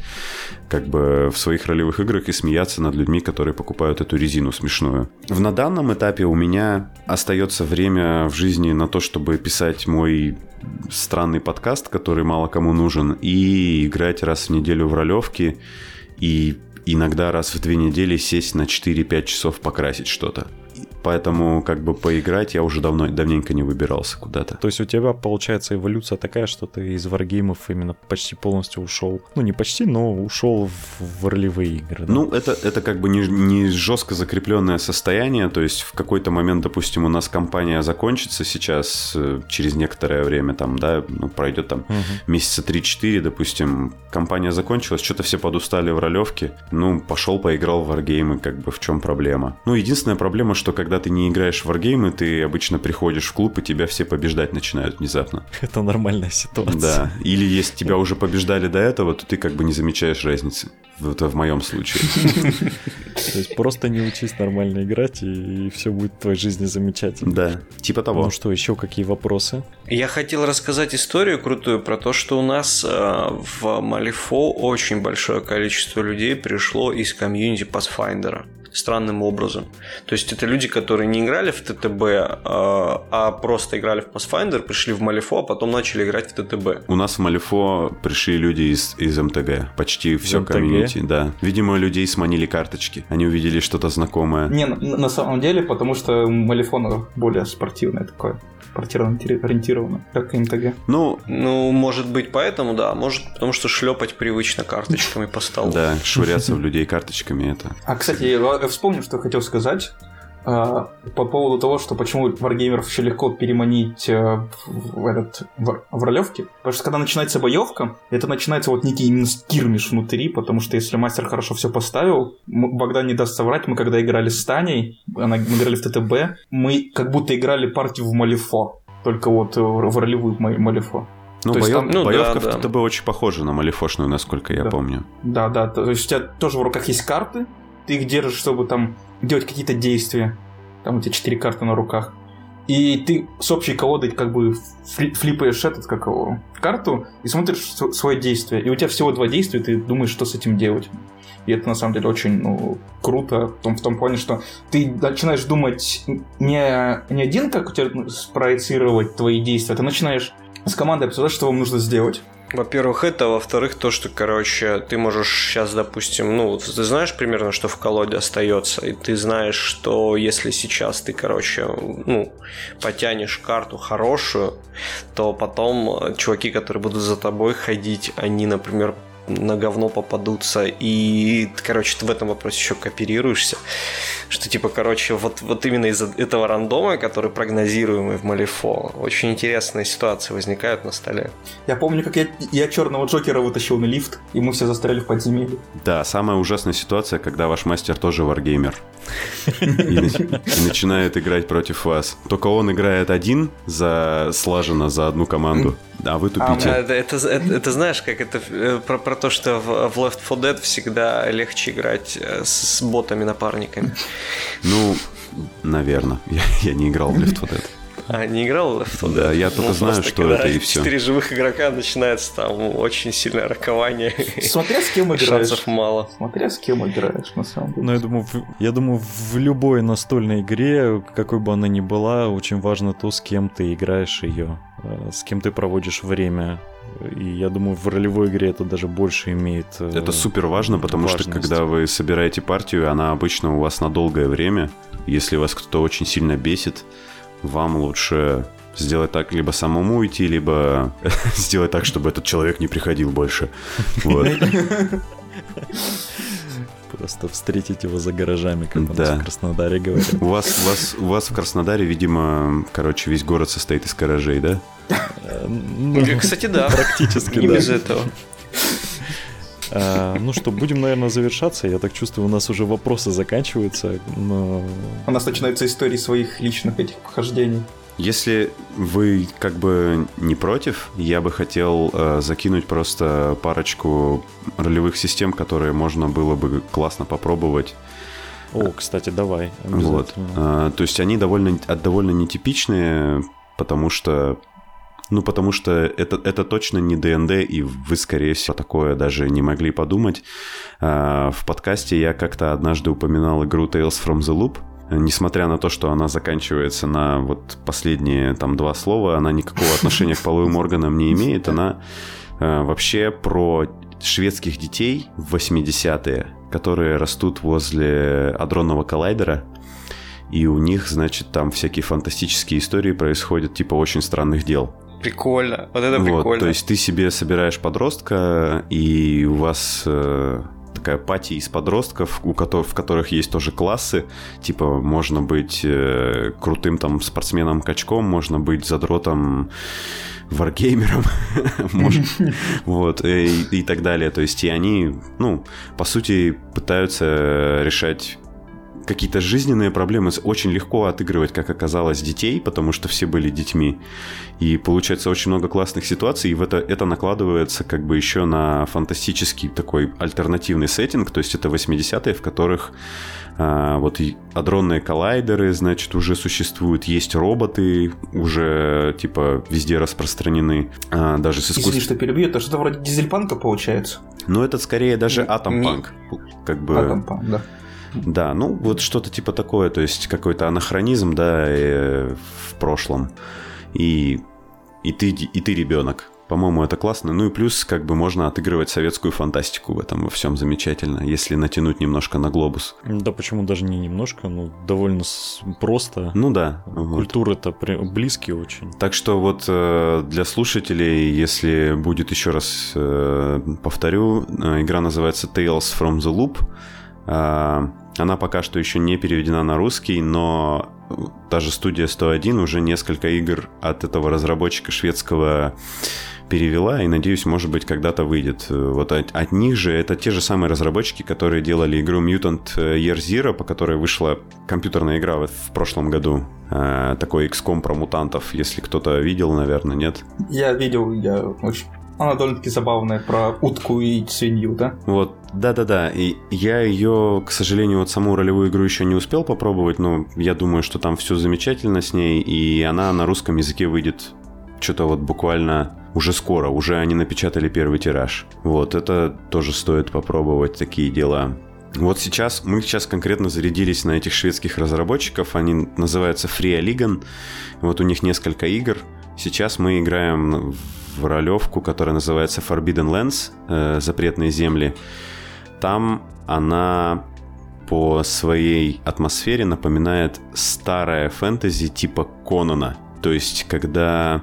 как бы в своих ролевых играх и смеяться над людьми, которые покупают эту резину смешную. В на данном этапе у меня остается время в жизни на то, чтобы писать мой странный подкаст, который мало кому нужен, и играть раз в неделю в ролевки, и иногда раз в две недели сесть на 4-5 часов покрасить что-то. Поэтому как бы поиграть я уже давно, давненько не выбирался куда-то. То есть у тебя получается эволюция такая, что ты из варгеймов именно почти полностью ушел. Ну не почти, но ушел в, в ролевые игры. Да? Ну это, это как бы не, не жестко закрепленное состояние. То есть в какой-то момент, допустим, у нас компания закончится сейчас э, через некоторое время, там, да, ну, пройдет там угу. месяца 3-4, допустим, компания закончилась, что-то все подустали в ролевке. Ну, пошел, поиграл в варгеймы, как бы в чем проблема. Ну, единственная проблема, что когда ты не играешь в варгеймы, ты обычно приходишь в клуб, и тебя все побеждать начинают внезапно. Это нормальная ситуация. Да. Или если тебя уже побеждали до этого, то ты как бы не замечаешь разницы. Это в моем случае. То есть просто не учись нормально играть, и все будет в твоей жизни замечательно. Да, типа того. Ну что, еще какие вопросы? Я хотел рассказать историю крутую про то, что у нас э, в Малифо очень большое количество людей пришло из комьюнити Pathfinder странным образом. То есть это люди, которые не играли в ТТБ, а, а просто играли в Pathfinder, пришли в Малифо, а потом начали играть в ТТБ. У нас в Малифо пришли люди из, из МТГ. Почти все комьюнити, да. Видимо, людей сманили карточки. Они увидели что-то знакомое. Не, на, на самом деле, потому что Малифон более спортивное такое спортивно ориентировано, как МТГ. Ну, ну, может быть, поэтому, да. Может, потому что шлепать привычно карточками по столу. Да, швыряться в людей карточками это. А, кстати, я вспомнил, что хотел сказать. А, по поводу того, что почему варгеймеров еще легко переманить э, в, этот в, в ролевке. Потому что когда начинается боевка, это начинается вот некий именно скирмиш внутри, потому что если мастер хорошо все поставил, Богдан не даст соврать, мы когда играли с Таней, она, мы играли в ТТБ, мы как будто играли партию в Малифо, только вот в ролевую Малифо. Ну, боев... там, ну, боевка да, в ТТБ да. очень похожа на малифошную, насколько я да. помню. Да, да, то есть у тебя тоже в руках есть карты, ты их держишь, чтобы там делать какие-то действия. Там у тебя четыре карты на руках. И ты с общей колодой как бы флипаешь этот, как его, карту и смотришь свое действие. И у тебя всего два действия, ты думаешь, что с этим делать. И это на самом деле очень ну, круто в том, в том плане, что ты начинаешь думать не, не один, как у тебя спроецировать твои действия, ты начинаешь с командой обсуждать, что вам нужно сделать. Во-первых, это, во-вторых, то, что, короче, ты можешь сейчас, допустим, ну, ты знаешь примерно, что в колоде остается, и ты знаешь, что если сейчас ты, короче, ну, потянешь карту хорошую, то потом чуваки, которые будут за тобой ходить, они, например, на говно попадутся, и, короче, ты в этом вопросе еще кооперируешься, что, типа, короче, вот, вот именно из-за этого рандома, который прогнозируемый в Малифо, очень интересные ситуации возникают на столе. Я помню, как я, я черного Джокера вытащил на лифт, и мы все застряли в подземелье. Да, самая ужасная ситуация, когда ваш мастер тоже варгеймер. И начинает играть против вас. Только он играет один за слаженно за одну команду. А вы тупите. А, это, это, это, это знаешь, как это э, про, про то, что в, в Left 4 Dead всегда легче играть э, с, с ботами-напарниками. Ну, наверное. Я, я не играл в Left 4 Dead. А, не играл в тот? Да, я только ну, знаю, что это и все. Четыре живых игрока начинается там очень сильное ракование. Смотря с кем играешь. Шансов мало. Смотря с кем играешь, на самом деле. Ну, я думаю, в, я думаю, в любой настольной игре, какой бы она ни была, очень важно то, с кем ты играешь ее, э, с кем ты проводишь время. И я думаю, в ролевой игре это даже больше имеет. Э, это супер важно, потому важность. что когда вы собираете партию, она обычно у вас на долгое время. Если вас кто-то очень сильно бесит, вам лучше сделать так, либо самому уйти, либо сделать так, чтобы этот человек не приходил больше. Вот. Просто встретить его за гаражами, как у Да. нас в Краснодаре говорят. У вас, у, вас, у вас в Краснодаре, видимо, короче, весь город состоит из гаражей, да? Э, Кстати, да. Практически, Не да. без этого. А, Ну что, будем, наверное, завершаться. Я так чувствую, у нас уже вопросы заканчиваются. Но У нас начинаются истории своих личных этих похождений. Если вы как бы не против, я бы хотел э, закинуть просто парочку ролевых систем, которые можно было бы классно попробовать. О, кстати, давай. Вот. А, то есть они довольно, довольно нетипичные, потому что ну, потому что это, это точно не ДНД, и вы, скорее всего, такое даже не могли подумать. А, В подкасте я как-то однажды упоминал игру Tales from the Loop. Несмотря на то, что она заканчивается на вот последние там два слова, она никакого отношения к половым органам не имеет. Она э, вообще про шведских детей в 80-е, которые растут возле адронного коллайдера. И у них, значит, там всякие фантастические истории происходят, типа очень странных дел. Прикольно. Вот это Вот, прикольно. то есть ты себе собираешь подростка, и у вас э, такая пати из подростков, у которых, в которых есть тоже классы. Типа, можно быть э, крутым там спортсменом-качком, можно быть задротом варгеймером, может, вот, и, и так далее. То есть, и они, ну, по сути, пытаются решать какие-то жизненные проблемы очень легко отыгрывать, как оказалось, детей, потому что все были детьми. И получается очень много классных ситуаций, и в это, это накладывается как бы еще на фантастический такой альтернативный сеттинг, то есть это 80-е, в которых а, вот адронные коллайдеры, значит, уже существуют, есть роботы, уже типа везде распространены, а, даже с Извини, искусством. что перебью, это что-то вроде дизельпанка получается. Но это скорее даже атомпанк, как бы. Атомпанк, да. Да, ну вот что-то типа такое, то есть какой-то анахронизм, да, э, в прошлом. И, и, ты, и ты ребенок. По-моему, это классно. Ну и плюс, как бы можно отыгрывать советскую фантастику в этом во всем замечательно, если натянуть немножко на глобус. Да почему даже не немножко, ну довольно просто. Ну да. вот. Культуры-то при- близкие очень. Так что вот э, для слушателей, если будет еще раз э, повторю, игра называется Tales from the Loop. Она пока что еще не переведена на русский, но даже студия 101 уже несколько игр от этого разработчика шведского перевела, и надеюсь, может быть, когда-то выйдет. Вот от, от них же это те же самые разработчики, которые делали игру Mutant Year Zero, по которой вышла компьютерная игра вот в прошлом году. Э, такой XCOM про мутантов, если кто-то видел, наверное, нет? Я видел, я очень... Она довольно-таки забавная про утку и свинью, да? Вот, да-да-да, и я ее, к сожалению, вот саму ролевую игру еще не успел попробовать, но я думаю, что там все замечательно с ней, и она на русском языке выйдет что-то вот буквально уже скоро, уже они напечатали первый тираж. Вот, это тоже стоит попробовать, такие дела. Вот сейчас, мы сейчас конкретно зарядились на этих шведских разработчиков, они называются Free Aligan, вот у них несколько игр. Сейчас мы играем в ролевку, которая называется Forbidden Lands, э, Запретные земли. Там она по своей атмосфере напоминает старое фэнтези типа Конана. То есть, когда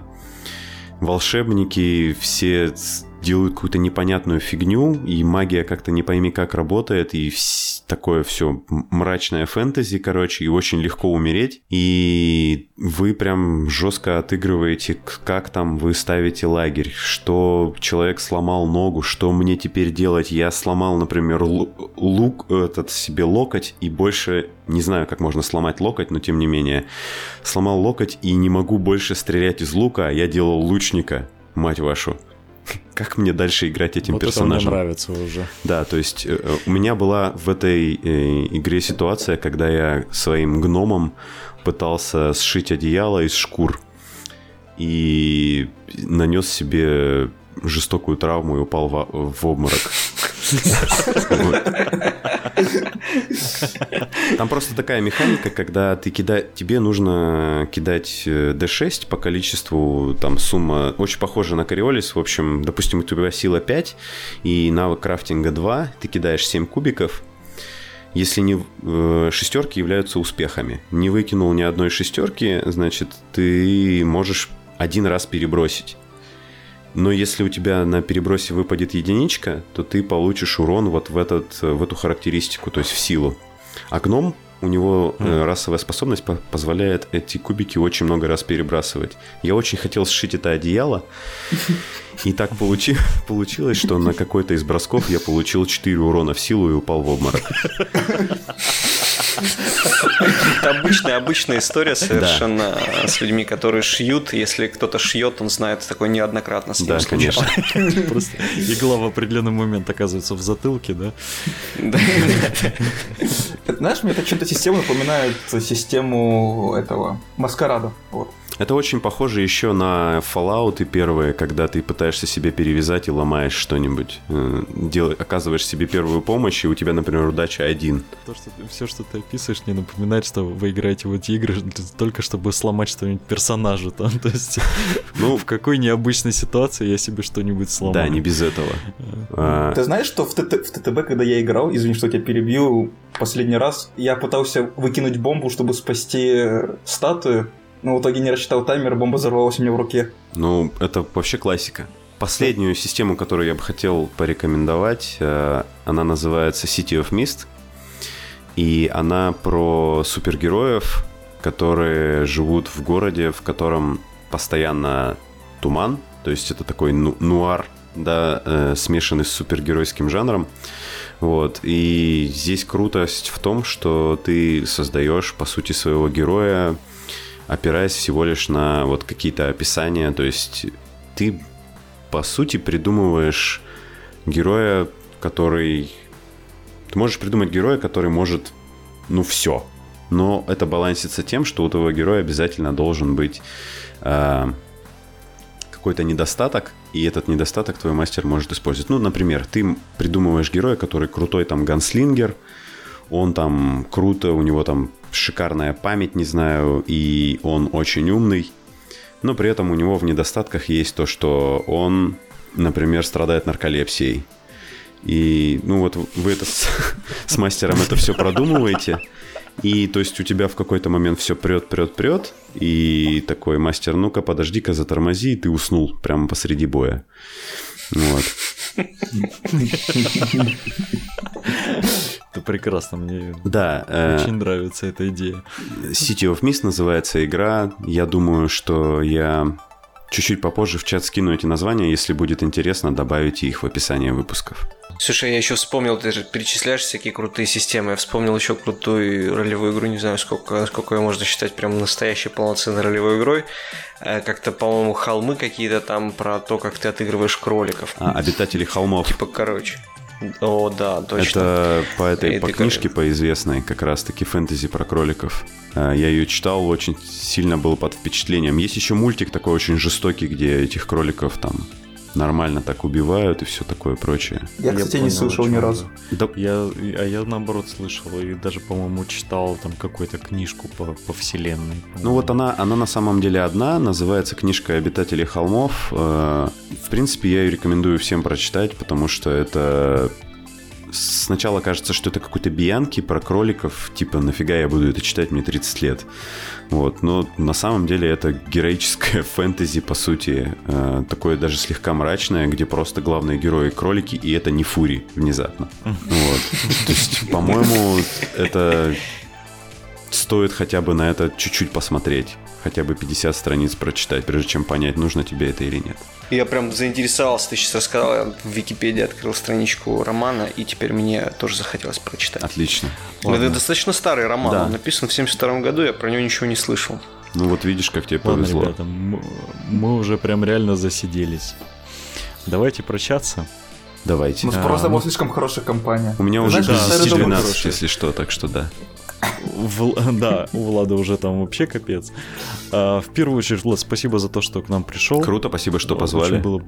волшебники все делают какую-то непонятную фигню, и магия как-то не пойми как работает, и вс- такое все мрачное фэнтези, короче, и очень легко умереть. И вы прям жестко отыгрываете, как там вы ставите лагерь, что человек сломал ногу, что мне теперь делать. Я сломал, например, лу- лук, этот себе локоть, и больше не знаю, как можно сломать локоть, но тем не менее. Сломал локоть и не могу больше стрелять из лука, а я делал лучника, мать вашу. Как мне дальше играть этим вот это мне персонажем? нравится уже. Да, то есть э, у меня была в этой э, игре ситуация, когда я своим гномом пытался сшить одеяло из шкур и нанес себе жестокую травму и упал в, в обморок. Там просто такая механика, когда ты кида... тебе нужно кидать э, D6 по количеству, там сумма очень похожа на Кориолис. В общем, допустим, у тебя сила 5 и навык крафтинга 2, ты кидаешь 7 кубиков. Если не э, шестерки являются успехами. Не выкинул ни одной шестерки, значит, ты можешь один раз перебросить. Но если у тебя на перебросе выпадет единичка, то ты получишь урон вот в, этот, в эту характеристику, то есть в силу. А гном у него э, расовая способность по- позволяет эти кубики очень много раз перебрасывать. Я очень хотел сшить это одеяло, и так получи- получилось, что на какой-то из бросков я получил 4 урона в силу и упал в обморок. Это обычная, обычная история совершенно с людьми, которые шьют. Если кто-то шьет, он знает, такое неоднократно с ним Да, конечно. Просто игла в определенный момент оказывается в затылке, да? Да. Знаешь, мне это чем-то систему напоминает систему этого маскарада. Вот. Это очень похоже еще на Fallout и первые, когда ты пытаешься себе перевязать и ломаешь что-нибудь. Э, дел- оказываешь себе первую помощь, и у тебя, например, удача один. То, что все, что ты описываешь, не напоминает, что вы играете в эти игры только чтобы сломать что-нибудь персонажу там. То есть, Ну, в какой необычной ситуации я себе что-нибудь сломаю. да, не без этого. А, Ты знаешь, что в, ТТ в ТТБ, когда я играл, извини, что я тебя перебью, последний раз я пытался выкинуть бомбу, чтобы спасти э, статую, но в итоге не рассчитал таймер, бомба взорвалась у меня в руке. Ну, это вообще классика. Последнюю систему, которую я бы хотел порекомендовать, э, она называется City of Mist. И она про супергероев, которые живут в городе, в котором постоянно туман. То есть это такой ну- нуар, да, э, смешанный с супергеройским жанром. Вот. И здесь крутость в том, что ты создаешь, по сути, своего героя, опираясь всего лишь на вот какие-то описания. То есть ты, по сути, придумываешь героя, который... Ты можешь придумать героя, который может, ну, все. Но это балансится тем, что у твоего героя обязательно должен быть э, какой-то недостаток, и этот недостаток твой мастер может использовать. Ну, например, ты придумываешь героя, который крутой там ганслингер, он там круто, у него там шикарная память, не знаю, и он очень умный, но при этом у него в недостатках есть то, что он, например, страдает нарколепсией. И, ну вот вы это с, с мастером это все продумываете, и то есть у тебя в какой-то момент все прет, прет, прет, и такой мастер, ну-ка подожди-ка, затормози, и ты уснул прямо посреди боя. Вот. Это прекрасно, мне Да, э, очень нравится эта идея. City of Mist называется игра. Я думаю, что я чуть-чуть попозже в чат скину эти названия. Если будет интересно, добавите их в описание выпусков. Слушай, я еще вспомнил, ты же перечисляешь всякие крутые системы. Я вспомнил еще крутую ролевую игру, не знаю, сколько, сколько ее можно считать прям настоящей полноценной ролевой игрой. Э, Как-то, по-моему, холмы какие-то там про то, как ты отыгрываешь кроликов. А, обитатели холмов. Типа, короче. О, да, точно. Это по этой Это по книжке, по известной, как раз-таки фэнтези про кроликов. А, Я ее читал, очень сильно был под впечатлением. Есть еще мультик такой очень жестокий, где этих кроликов там нормально так убивают и все такое прочее. Я, кстати, не понял, слышал ни разу. Да, Я, а я наоборот слышал и даже, по-моему, читал там какую-то книжку по, по вселенной. Ну вот она, она на самом деле одна, называется книжка «Обитатели холмов». Э, В принципе, я ее рекомендую всем прочитать, потому что это... Сначала кажется, что это какой-то биянки про кроликов, типа нафига я буду это читать, мне 30 лет. Вот, но на самом деле это героическое фэнтези, по сути, э, такое даже слегка мрачное, где просто главные герои кролики, и это не фури внезапно. Вот. То есть, по-моему, это стоит хотя бы на это чуть-чуть посмотреть. Хотя бы 50 страниц прочитать, прежде чем понять, нужно тебе это или нет. Я прям заинтересовался, ты сейчас рассказал, я в Википедии открыл страничку романа, и теперь мне тоже захотелось прочитать. Отлично. Это достаточно старый роман, Да. он написан в 72 году, я про него ничего не слышал. Ну вот видишь, как тебе Ладно, повезло. ребята, мы уже прям реально засиделись. Давайте прощаться. Давайте. У нас А, просто ну- была слишком хорошая компания. У меня Ты уже знаешь, без да, старый 10 дом 12, хороший. если что, так что да. Да, у Влада уже там вообще капец. А, В первую очередь, Влад, спасибо за то, что к нам пришел. Круто, спасибо, что Очень позвали. было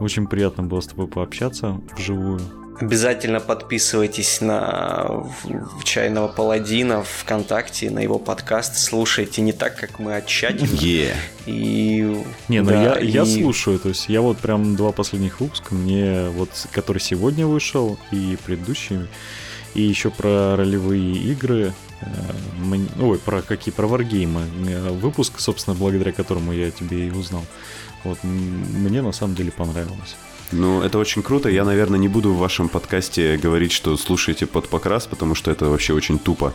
очень приятно было с тобой пообщаться вживую. Обязательно подписывайтесь на Чайного Паладина в ВКонтакте, на его подкаст. Слушайте не так, как мы, а тщательно. Е. И... Не, ну да, я, я и- слушаю, то есть я вот прям два последних выпуска, мне вот, который сегодня вышел, и предыдущий, и еще про ролевые игры, ой, про какие, про варгеймы. Выпуск, собственно, благодаря которому я тебе и узнал. Вот, мне на самом деле понравилось. Ну, это очень круто. Я, наверное, не буду в вашем подкасте говорить, что слушаете под покрас, потому что это вообще очень тупо.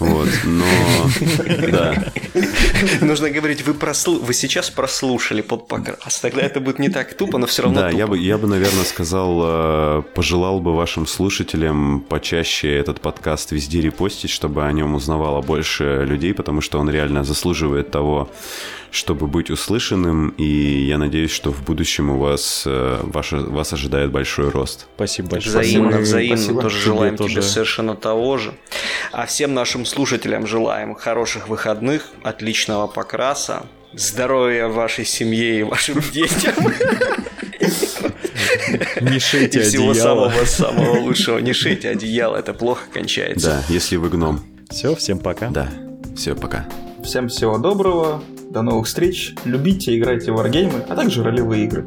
Вот, но... Да. Нужно говорить, вы, прослу... вы сейчас прослушали под покрас. Тогда это будет не так тупо, но все равно Да, тупо. я бы, я бы, наверное, сказал, э, пожелал бы вашим слушателям почаще этот подкаст везде репостить, чтобы о нем узнавало больше людей, потому что он реально заслуживает того, чтобы быть услышанным, и я надеюсь, что в будущем у вас, э, ваш, вас ожидает большой рост. Спасибо большое. Взаимно, взаимно. спасибо. Тоже Тебе желаем тоже. тебе совершенно того же. А всем нашим слушателям желаем хороших выходных, отличного покраса, здоровья вашей семье и вашим детям. Не И шейте всего одеяло. самого-самого лучшего. Не шейте одеяло, это плохо кончается. Да, если вы гном. Все, всем пока. Да. Все, пока. Всем всего доброго, до новых встреч, любите, играйте в варгеймы, а также ролевые игры.